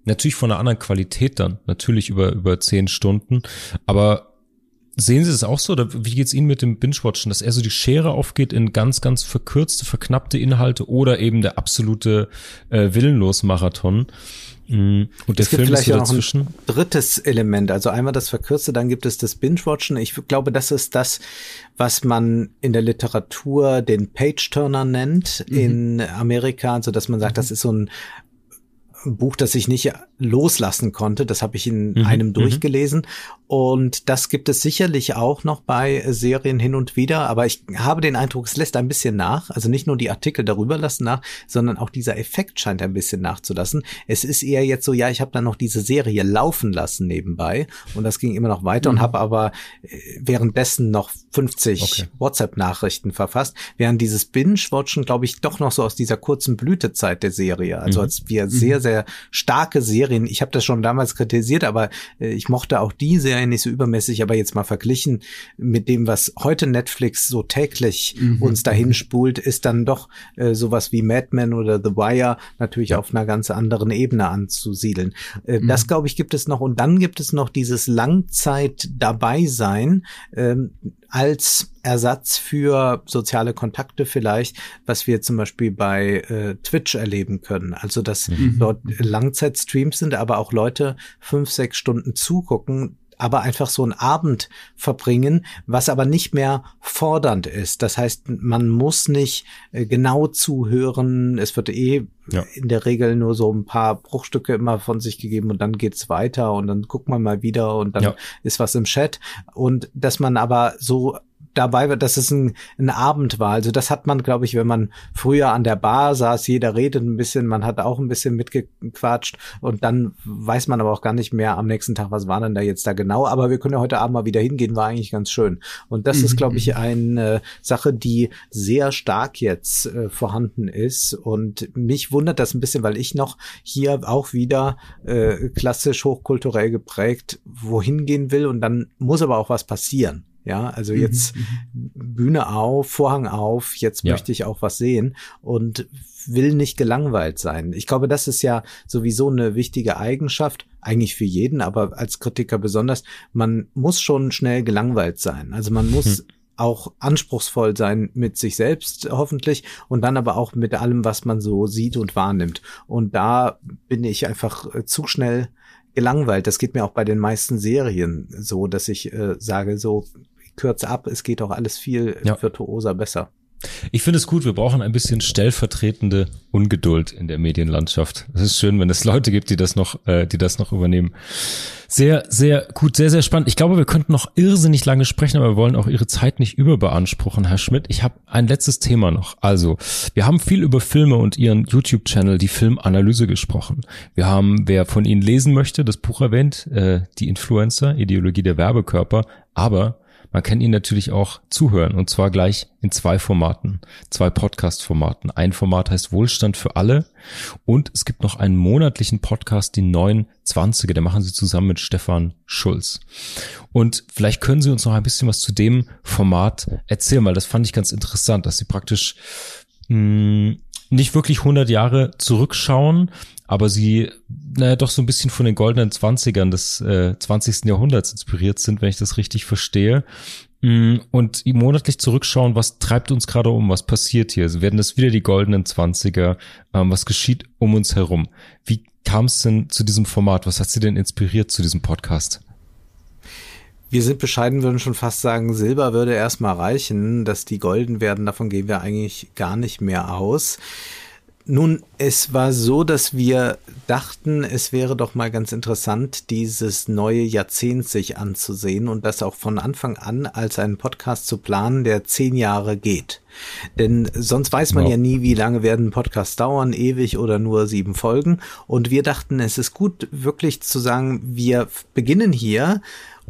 natürlich von einer anderen Qualität dann, natürlich über, über zehn Stunden, aber Sehen Sie das auch so oder wie geht's Ihnen mit dem Binge-Watchen, dass er so die Schere aufgeht in ganz, ganz verkürzte, verknappte Inhalte oder eben der absolute äh, Willenlos-Marathon? Mm, und der es gibt Film vielleicht ist so dazwischen. noch ein drittes Element. Also einmal das Verkürzte, dann gibt es das Binge-Watchen. Ich glaube, das ist das, was man in der Literatur den Page-Turner nennt mhm. in Amerika. Also dass man sagt, mhm. das ist so ein Buch, das ich nicht loslassen konnte. Das habe ich in mhm, einem mhm. durchgelesen. Und das gibt es sicherlich auch noch bei Serien hin und wieder. Aber ich habe den Eindruck, es lässt ein bisschen nach. Also nicht nur die Artikel darüber lassen nach, sondern auch dieser Effekt scheint ein bisschen nachzulassen. Es ist eher jetzt so, ja, ich habe dann noch diese Serie laufen lassen nebenbei. Und das ging immer noch weiter mhm. und habe aber äh, währenddessen noch 50 okay. WhatsApp-Nachrichten verfasst. Während dieses Binge-Watchen, glaube ich, doch noch so aus dieser kurzen Blütezeit der Serie. Also mhm. als wir sehr, mhm. sehr starke Serien, ich habe das schon damals kritisiert, aber äh, ich mochte auch die Serie nicht so übermäßig, aber jetzt mal verglichen mit dem, was heute Netflix so täglich mhm. uns dahin spult, ist dann doch äh, sowas wie Mad Men oder The Wire natürlich auf einer ganz anderen Ebene anzusiedeln. Äh, mhm. Das, glaube ich, gibt es noch. Und dann gibt es noch dieses Langzeit dabei sein. Ähm, als Ersatz für soziale Kontakte vielleicht, was wir zum Beispiel bei äh, Twitch erleben können. Also dass mhm. dort Langzeitstreams sind, aber auch Leute fünf, sechs Stunden zugucken, aber einfach so einen Abend verbringen, was aber nicht mehr fordernd ist. Das heißt, man muss nicht äh, genau zuhören. Es wird eh ja. in der Regel nur so ein paar Bruchstücke immer von sich gegeben und dann geht's weiter und dann guckt man mal wieder und dann ja. ist was im Chat. Und dass man aber so dabei wird, dass es ein, ein Abend war. Also das hat man, glaube ich, wenn man früher an der Bar saß, jeder redet ein bisschen, man hat auch ein bisschen mitgequatscht und dann weiß man aber auch gar nicht mehr am nächsten Tag, was war denn da jetzt da genau. Aber wir können ja heute Abend mal wieder hingehen, war eigentlich ganz schön. Und das mhm. ist, glaube ich, eine Sache, die sehr stark jetzt äh, vorhanden ist. Und mich wundert das ein bisschen, weil ich noch hier auch wieder äh, klassisch hochkulturell geprägt wohin gehen will und dann muss aber auch was passieren. Ja, also mhm, jetzt mhm. Bühne auf, Vorhang auf, jetzt ja. möchte ich auch was sehen und will nicht gelangweilt sein. Ich glaube, das ist ja sowieso eine wichtige Eigenschaft, eigentlich für jeden, aber als Kritiker besonders. Man muss schon schnell gelangweilt sein. Also man muss hm. auch anspruchsvoll sein mit sich selbst hoffentlich und dann aber auch mit allem, was man so sieht und wahrnimmt. Und da bin ich einfach äh, zu schnell gelangweilt. Das geht mir auch bei den meisten Serien so, dass ich äh, sage, so kürze ab, es geht auch alles viel ja. virtuoser besser. Ich finde es gut, wir brauchen ein bisschen stellvertretende Ungeduld in der Medienlandschaft. Es ist schön, wenn es Leute gibt, die das noch, äh, die das noch übernehmen. Sehr, sehr gut, sehr, sehr spannend. Ich glaube, wir könnten noch irrsinnig lange sprechen, aber wir wollen auch Ihre Zeit nicht überbeanspruchen, Herr Schmidt. Ich habe ein letztes Thema noch. Also, wir haben viel über Filme und Ihren YouTube-Channel, die Filmanalyse gesprochen. Wir haben, wer von Ihnen lesen möchte, das Buch erwähnt, äh, die Influencer, Ideologie der Werbekörper. Aber man kann ihn natürlich auch zuhören und zwar gleich in zwei Formaten, zwei Podcast-Formaten. Ein Format heißt Wohlstand für alle und es gibt noch einen monatlichen Podcast, die 29er, der machen sie zusammen mit Stefan Schulz. Und vielleicht können Sie uns noch ein bisschen was zu dem Format erzählen, weil das fand ich ganz interessant, dass Sie praktisch mh, hm, nicht wirklich 100 Jahre zurückschauen, aber sie, naja, doch so ein bisschen von den goldenen Zwanzigern des äh, 20. Jahrhunderts inspiriert sind, wenn ich das richtig verstehe. Mm, und monatlich zurückschauen, was treibt uns gerade um, was passiert hier? Also werden das wieder die goldenen Zwanziger? Ähm, was geschieht um uns herum? Wie kam es denn zu diesem Format? Was hat sie denn inspiriert zu diesem Podcast? Wir sind bescheiden, würden schon fast sagen, Silber würde erstmal reichen, dass die golden werden, davon gehen wir eigentlich gar nicht mehr aus. Nun, es war so, dass wir dachten, es wäre doch mal ganz interessant, dieses neue Jahrzehnt sich anzusehen und das auch von Anfang an als einen Podcast zu planen, der zehn Jahre geht. Denn sonst weiß man wow. ja nie, wie lange werden Podcasts dauern, ewig oder nur sieben Folgen. Und wir dachten, es ist gut, wirklich zu sagen, wir beginnen hier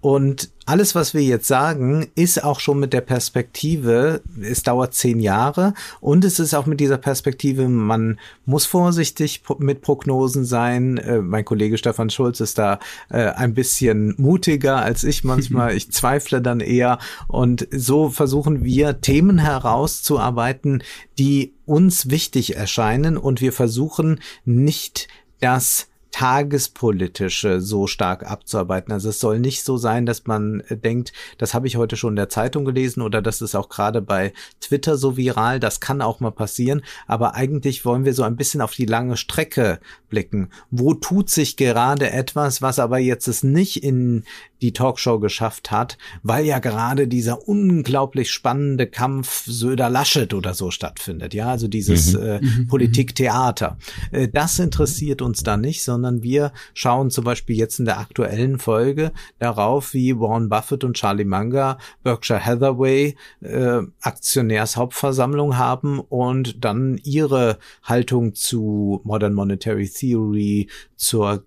Und alles, was wir jetzt sagen, ist auch schon mit der Perspektive, es dauert zehn Jahre und es ist auch mit dieser Perspektive, man muss vorsichtig mit Prognosen sein. Äh, mein Kollege Stefan Schulz ist da äh, ein bisschen mutiger als ich manchmal. ich zweifle dann eher und so versuchen wir Themen herauszuarbeiten, die uns wichtig erscheinen und wir versuchen nicht das tagespolitische so stark abzuarbeiten. Also es soll nicht so sein, dass man äh, denkt, das habe ich heute schon in der Zeitung gelesen oder das ist auch gerade bei Twitter so viral. Das kann auch mal passieren. Aber eigentlich wollen wir so ein bisschen auf die lange Strecke blicken. Wo tut sich gerade etwas, was aber jetzt es nicht in die Talkshow geschafft hat, weil ja gerade dieser unglaublich spannende Kampf Söder-Laschet oder so stattfindet. Ja, also dieses mhm. äh, mhm. Politiktheater. Äh, das interessiert uns da nicht, sondern wir schauen zum Beispiel jetzt in der aktuellen Folge darauf, wie Warren Buffett und Charlie Munger Berkshire Hathaway äh, Aktionärshauptversammlung haben und dann ihre Haltung zu Modern Monetary Theory, zur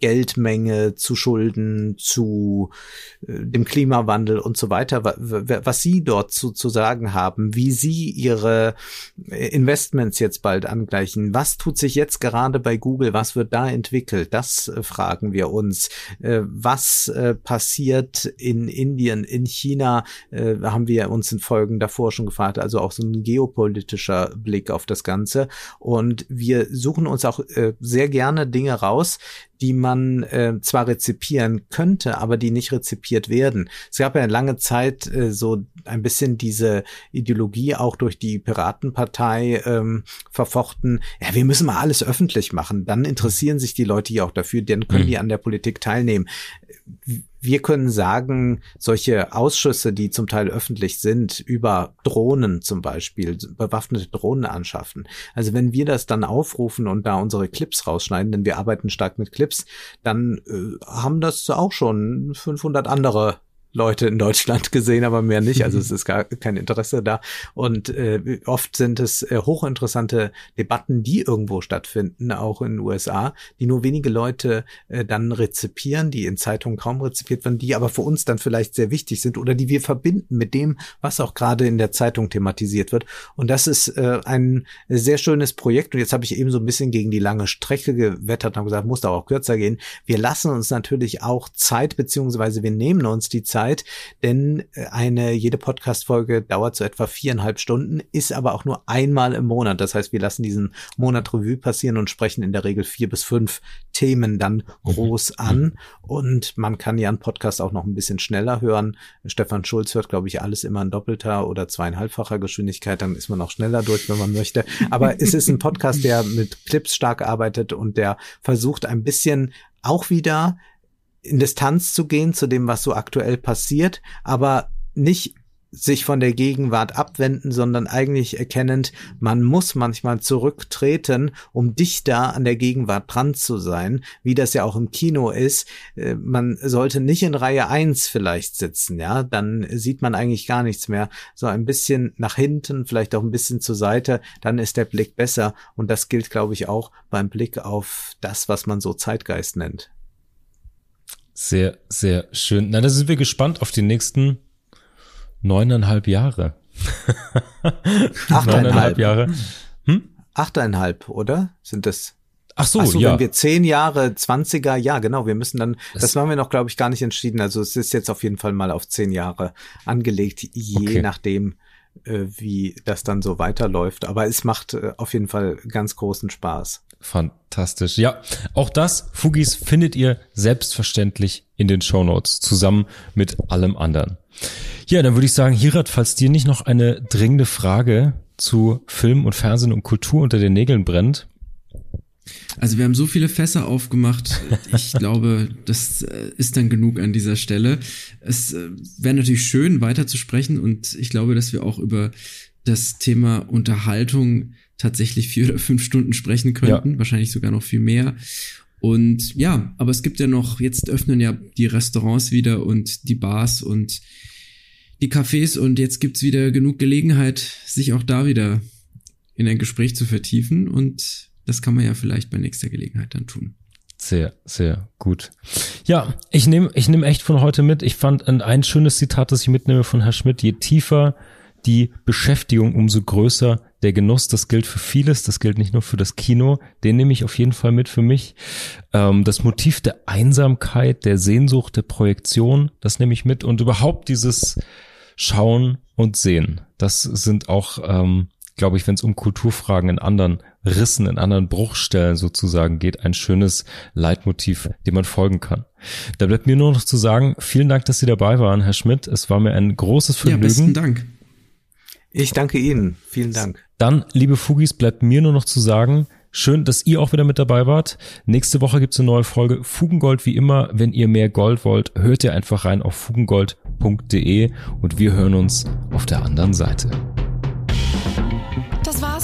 Geldmenge, zu Schulden, zu äh, dem Klimawandel und so weiter, was Sie dort zu, zu sagen haben, wie Sie Ihre äh, Investments jetzt bald angleichen. Was tut sich jetzt gerade bei Google? Was wird da entwickelt? Das äh, fragen wir uns. Was passiert in Indien, in China? Haben wir uns in Folgen davor schon gefragt. Also auch so ein geopolitischer Blick auf das Ganze. Und wir suchen uns auch sehr gerne Dinge raus, die man äh, zwar rezipieren könnte, aber die nicht rezipiert werden. Es gab ja lange Zeit äh, so ein bisschen diese Ideologie auch durch die Piratenpartei ähm, verfochten. Ja, wir müssen mal alles öffentlich machen. Dann interessieren sich die Leute ja auch dafür, dann können mhm. die an der Politik teilnehmen wir können sagen, solche Ausschüsse, die zum Teil öffentlich sind, über Drohnen zum Beispiel, bewaffnete Drohnen anschaffen. Also wenn wir das dann aufrufen und da unsere Clips rausschneiden, denn wir arbeiten stark mit Clips, dann äh, haben das auch schon 500 andere Leute in Deutschland gesehen, aber mehr nicht. Also es ist gar kein Interesse da. Und äh, oft sind es äh, hochinteressante Debatten, die irgendwo stattfinden, auch in den USA, die nur wenige Leute äh, dann rezipieren, die in Zeitungen kaum rezipiert werden, die aber für uns dann vielleicht sehr wichtig sind oder die wir verbinden mit dem, was auch gerade in der Zeitung thematisiert wird. Und das ist äh, ein sehr schönes Projekt. Und jetzt habe ich eben so ein bisschen gegen die lange Strecke gewettert und gesagt, muss da auch kürzer gehen. Wir lassen uns natürlich auch Zeit, beziehungsweise wir nehmen uns die Zeit, Zeit, denn äh, eine jede Podcast-Folge dauert so etwa viereinhalb Stunden, ist aber auch nur einmal im Monat. Das heißt, wir lassen diesen Monat Revue passieren und sprechen in der Regel vier bis fünf Themen dann mhm. groß an. Und man kann ja einen Podcast auch noch ein bisschen schneller hören. Stefan Schulz hört, glaube ich, alles immer in doppelter oder zweieinhalbfacher Geschwindigkeit. Dann ist man auch schneller durch, wenn man möchte. Aber es ist ein Podcast, der mit Clips stark arbeitet und der versucht ein bisschen auch wieder in Distanz zu gehen zu dem, was so aktuell passiert, aber nicht sich von der Gegenwart abwenden, sondern eigentlich erkennend, man muss manchmal zurücktreten, um dichter an der Gegenwart dran zu sein, wie das ja auch im Kino ist. Äh, man sollte nicht in Reihe eins vielleicht sitzen, ja, dann sieht man eigentlich gar nichts mehr. So ein bisschen nach hinten, vielleicht auch ein bisschen zur Seite, dann ist der Blick besser. Und das gilt, glaube ich, auch beim Blick auf das, was man so Zeitgeist nennt. Sehr, sehr schön. Na, da sind wir gespannt auf die nächsten neuneinhalb Jahre. Achteinhalb Jahre. Hm? Achteinhalb, oder? Sind das? Ach so, Ach so ja. wenn wir zehn Jahre, zwanziger, ja, genau, wir müssen dann, das, das haben wir noch, glaube ich, gar nicht entschieden. Also es ist jetzt auf jeden Fall mal auf zehn Jahre angelegt, je okay. nachdem, wie das dann so weiterläuft. Aber es macht äh, auf jeden Fall ganz großen Spaß. Fantastisch. Ja, auch das, Fugis, findet ihr selbstverständlich in den Show Notes zusammen mit allem anderen. Ja, dann würde ich sagen, Hirat, falls dir nicht noch eine dringende Frage zu Film und Fernsehen und Kultur unter den Nägeln brennt. Also wir haben so viele Fässer aufgemacht. Ich glaube, das äh, ist dann genug an dieser Stelle. Es äh, wäre natürlich schön, weiter zu sprechen und ich glaube, dass wir auch über das Thema Unterhaltung tatsächlich vier oder fünf Stunden sprechen könnten, ja. wahrscheinlich sogar noch viel mehr. Und ja, aber es gibt ja noch, jetzt öffnen ja die Restaurants wieder und die Bars und die Cafés und jetzt gibt's wieder genug Gelegenheit, sich auch da wieder in ein Gespräch zu vertiefen und das kann man ja vielleicht bei nächster Gelegenheit dann tun. Sehr, sehr gut. Ja, ich nehme ich nehm echt von heute mit. Ich fand ein, ein schönes Zitat, das ich mitnehme von Herr Schmidt. Je tiefer die Beschäftigung, umso größer der Genuss. Das gilt für vieles. Das gilt nicht nur für das Kino. Den nehme ich auf jeden Fall mit für mich. Ähm, das Motiv der Einsamkeit, der Sehnsucht, der Projektion, das nehme ich mit. Und überhaupt dieses Schauen und Sehen. Das sind auch, ähm, glaube ich, wenn es um Kulturfragen in anderen Rissen, in anderen Bruchstellen sozusagen geht, ein schönes Leitmotiv, dem man folgen kann. Da bleibt mir nur noch zu sagen, vielen Dank, dass Sie dabei waren, Herr Schmidt. Es war mir ein großes Vergnügen. Ja, besten Dank. Ich danke Ihnen. Vielen Dank. Dann, liebe Fugis, bleibt mir nur noch zu sagen, Schön, dass ihr auch wieder mit dabei wart. Nächste Woche gibt's eine neue Folge Fugengold wie immer. Wenn ihr mehr Gold wollt, hört ihr einfach rein auf fugengold.de und wir hören uns auf der anderen Seite.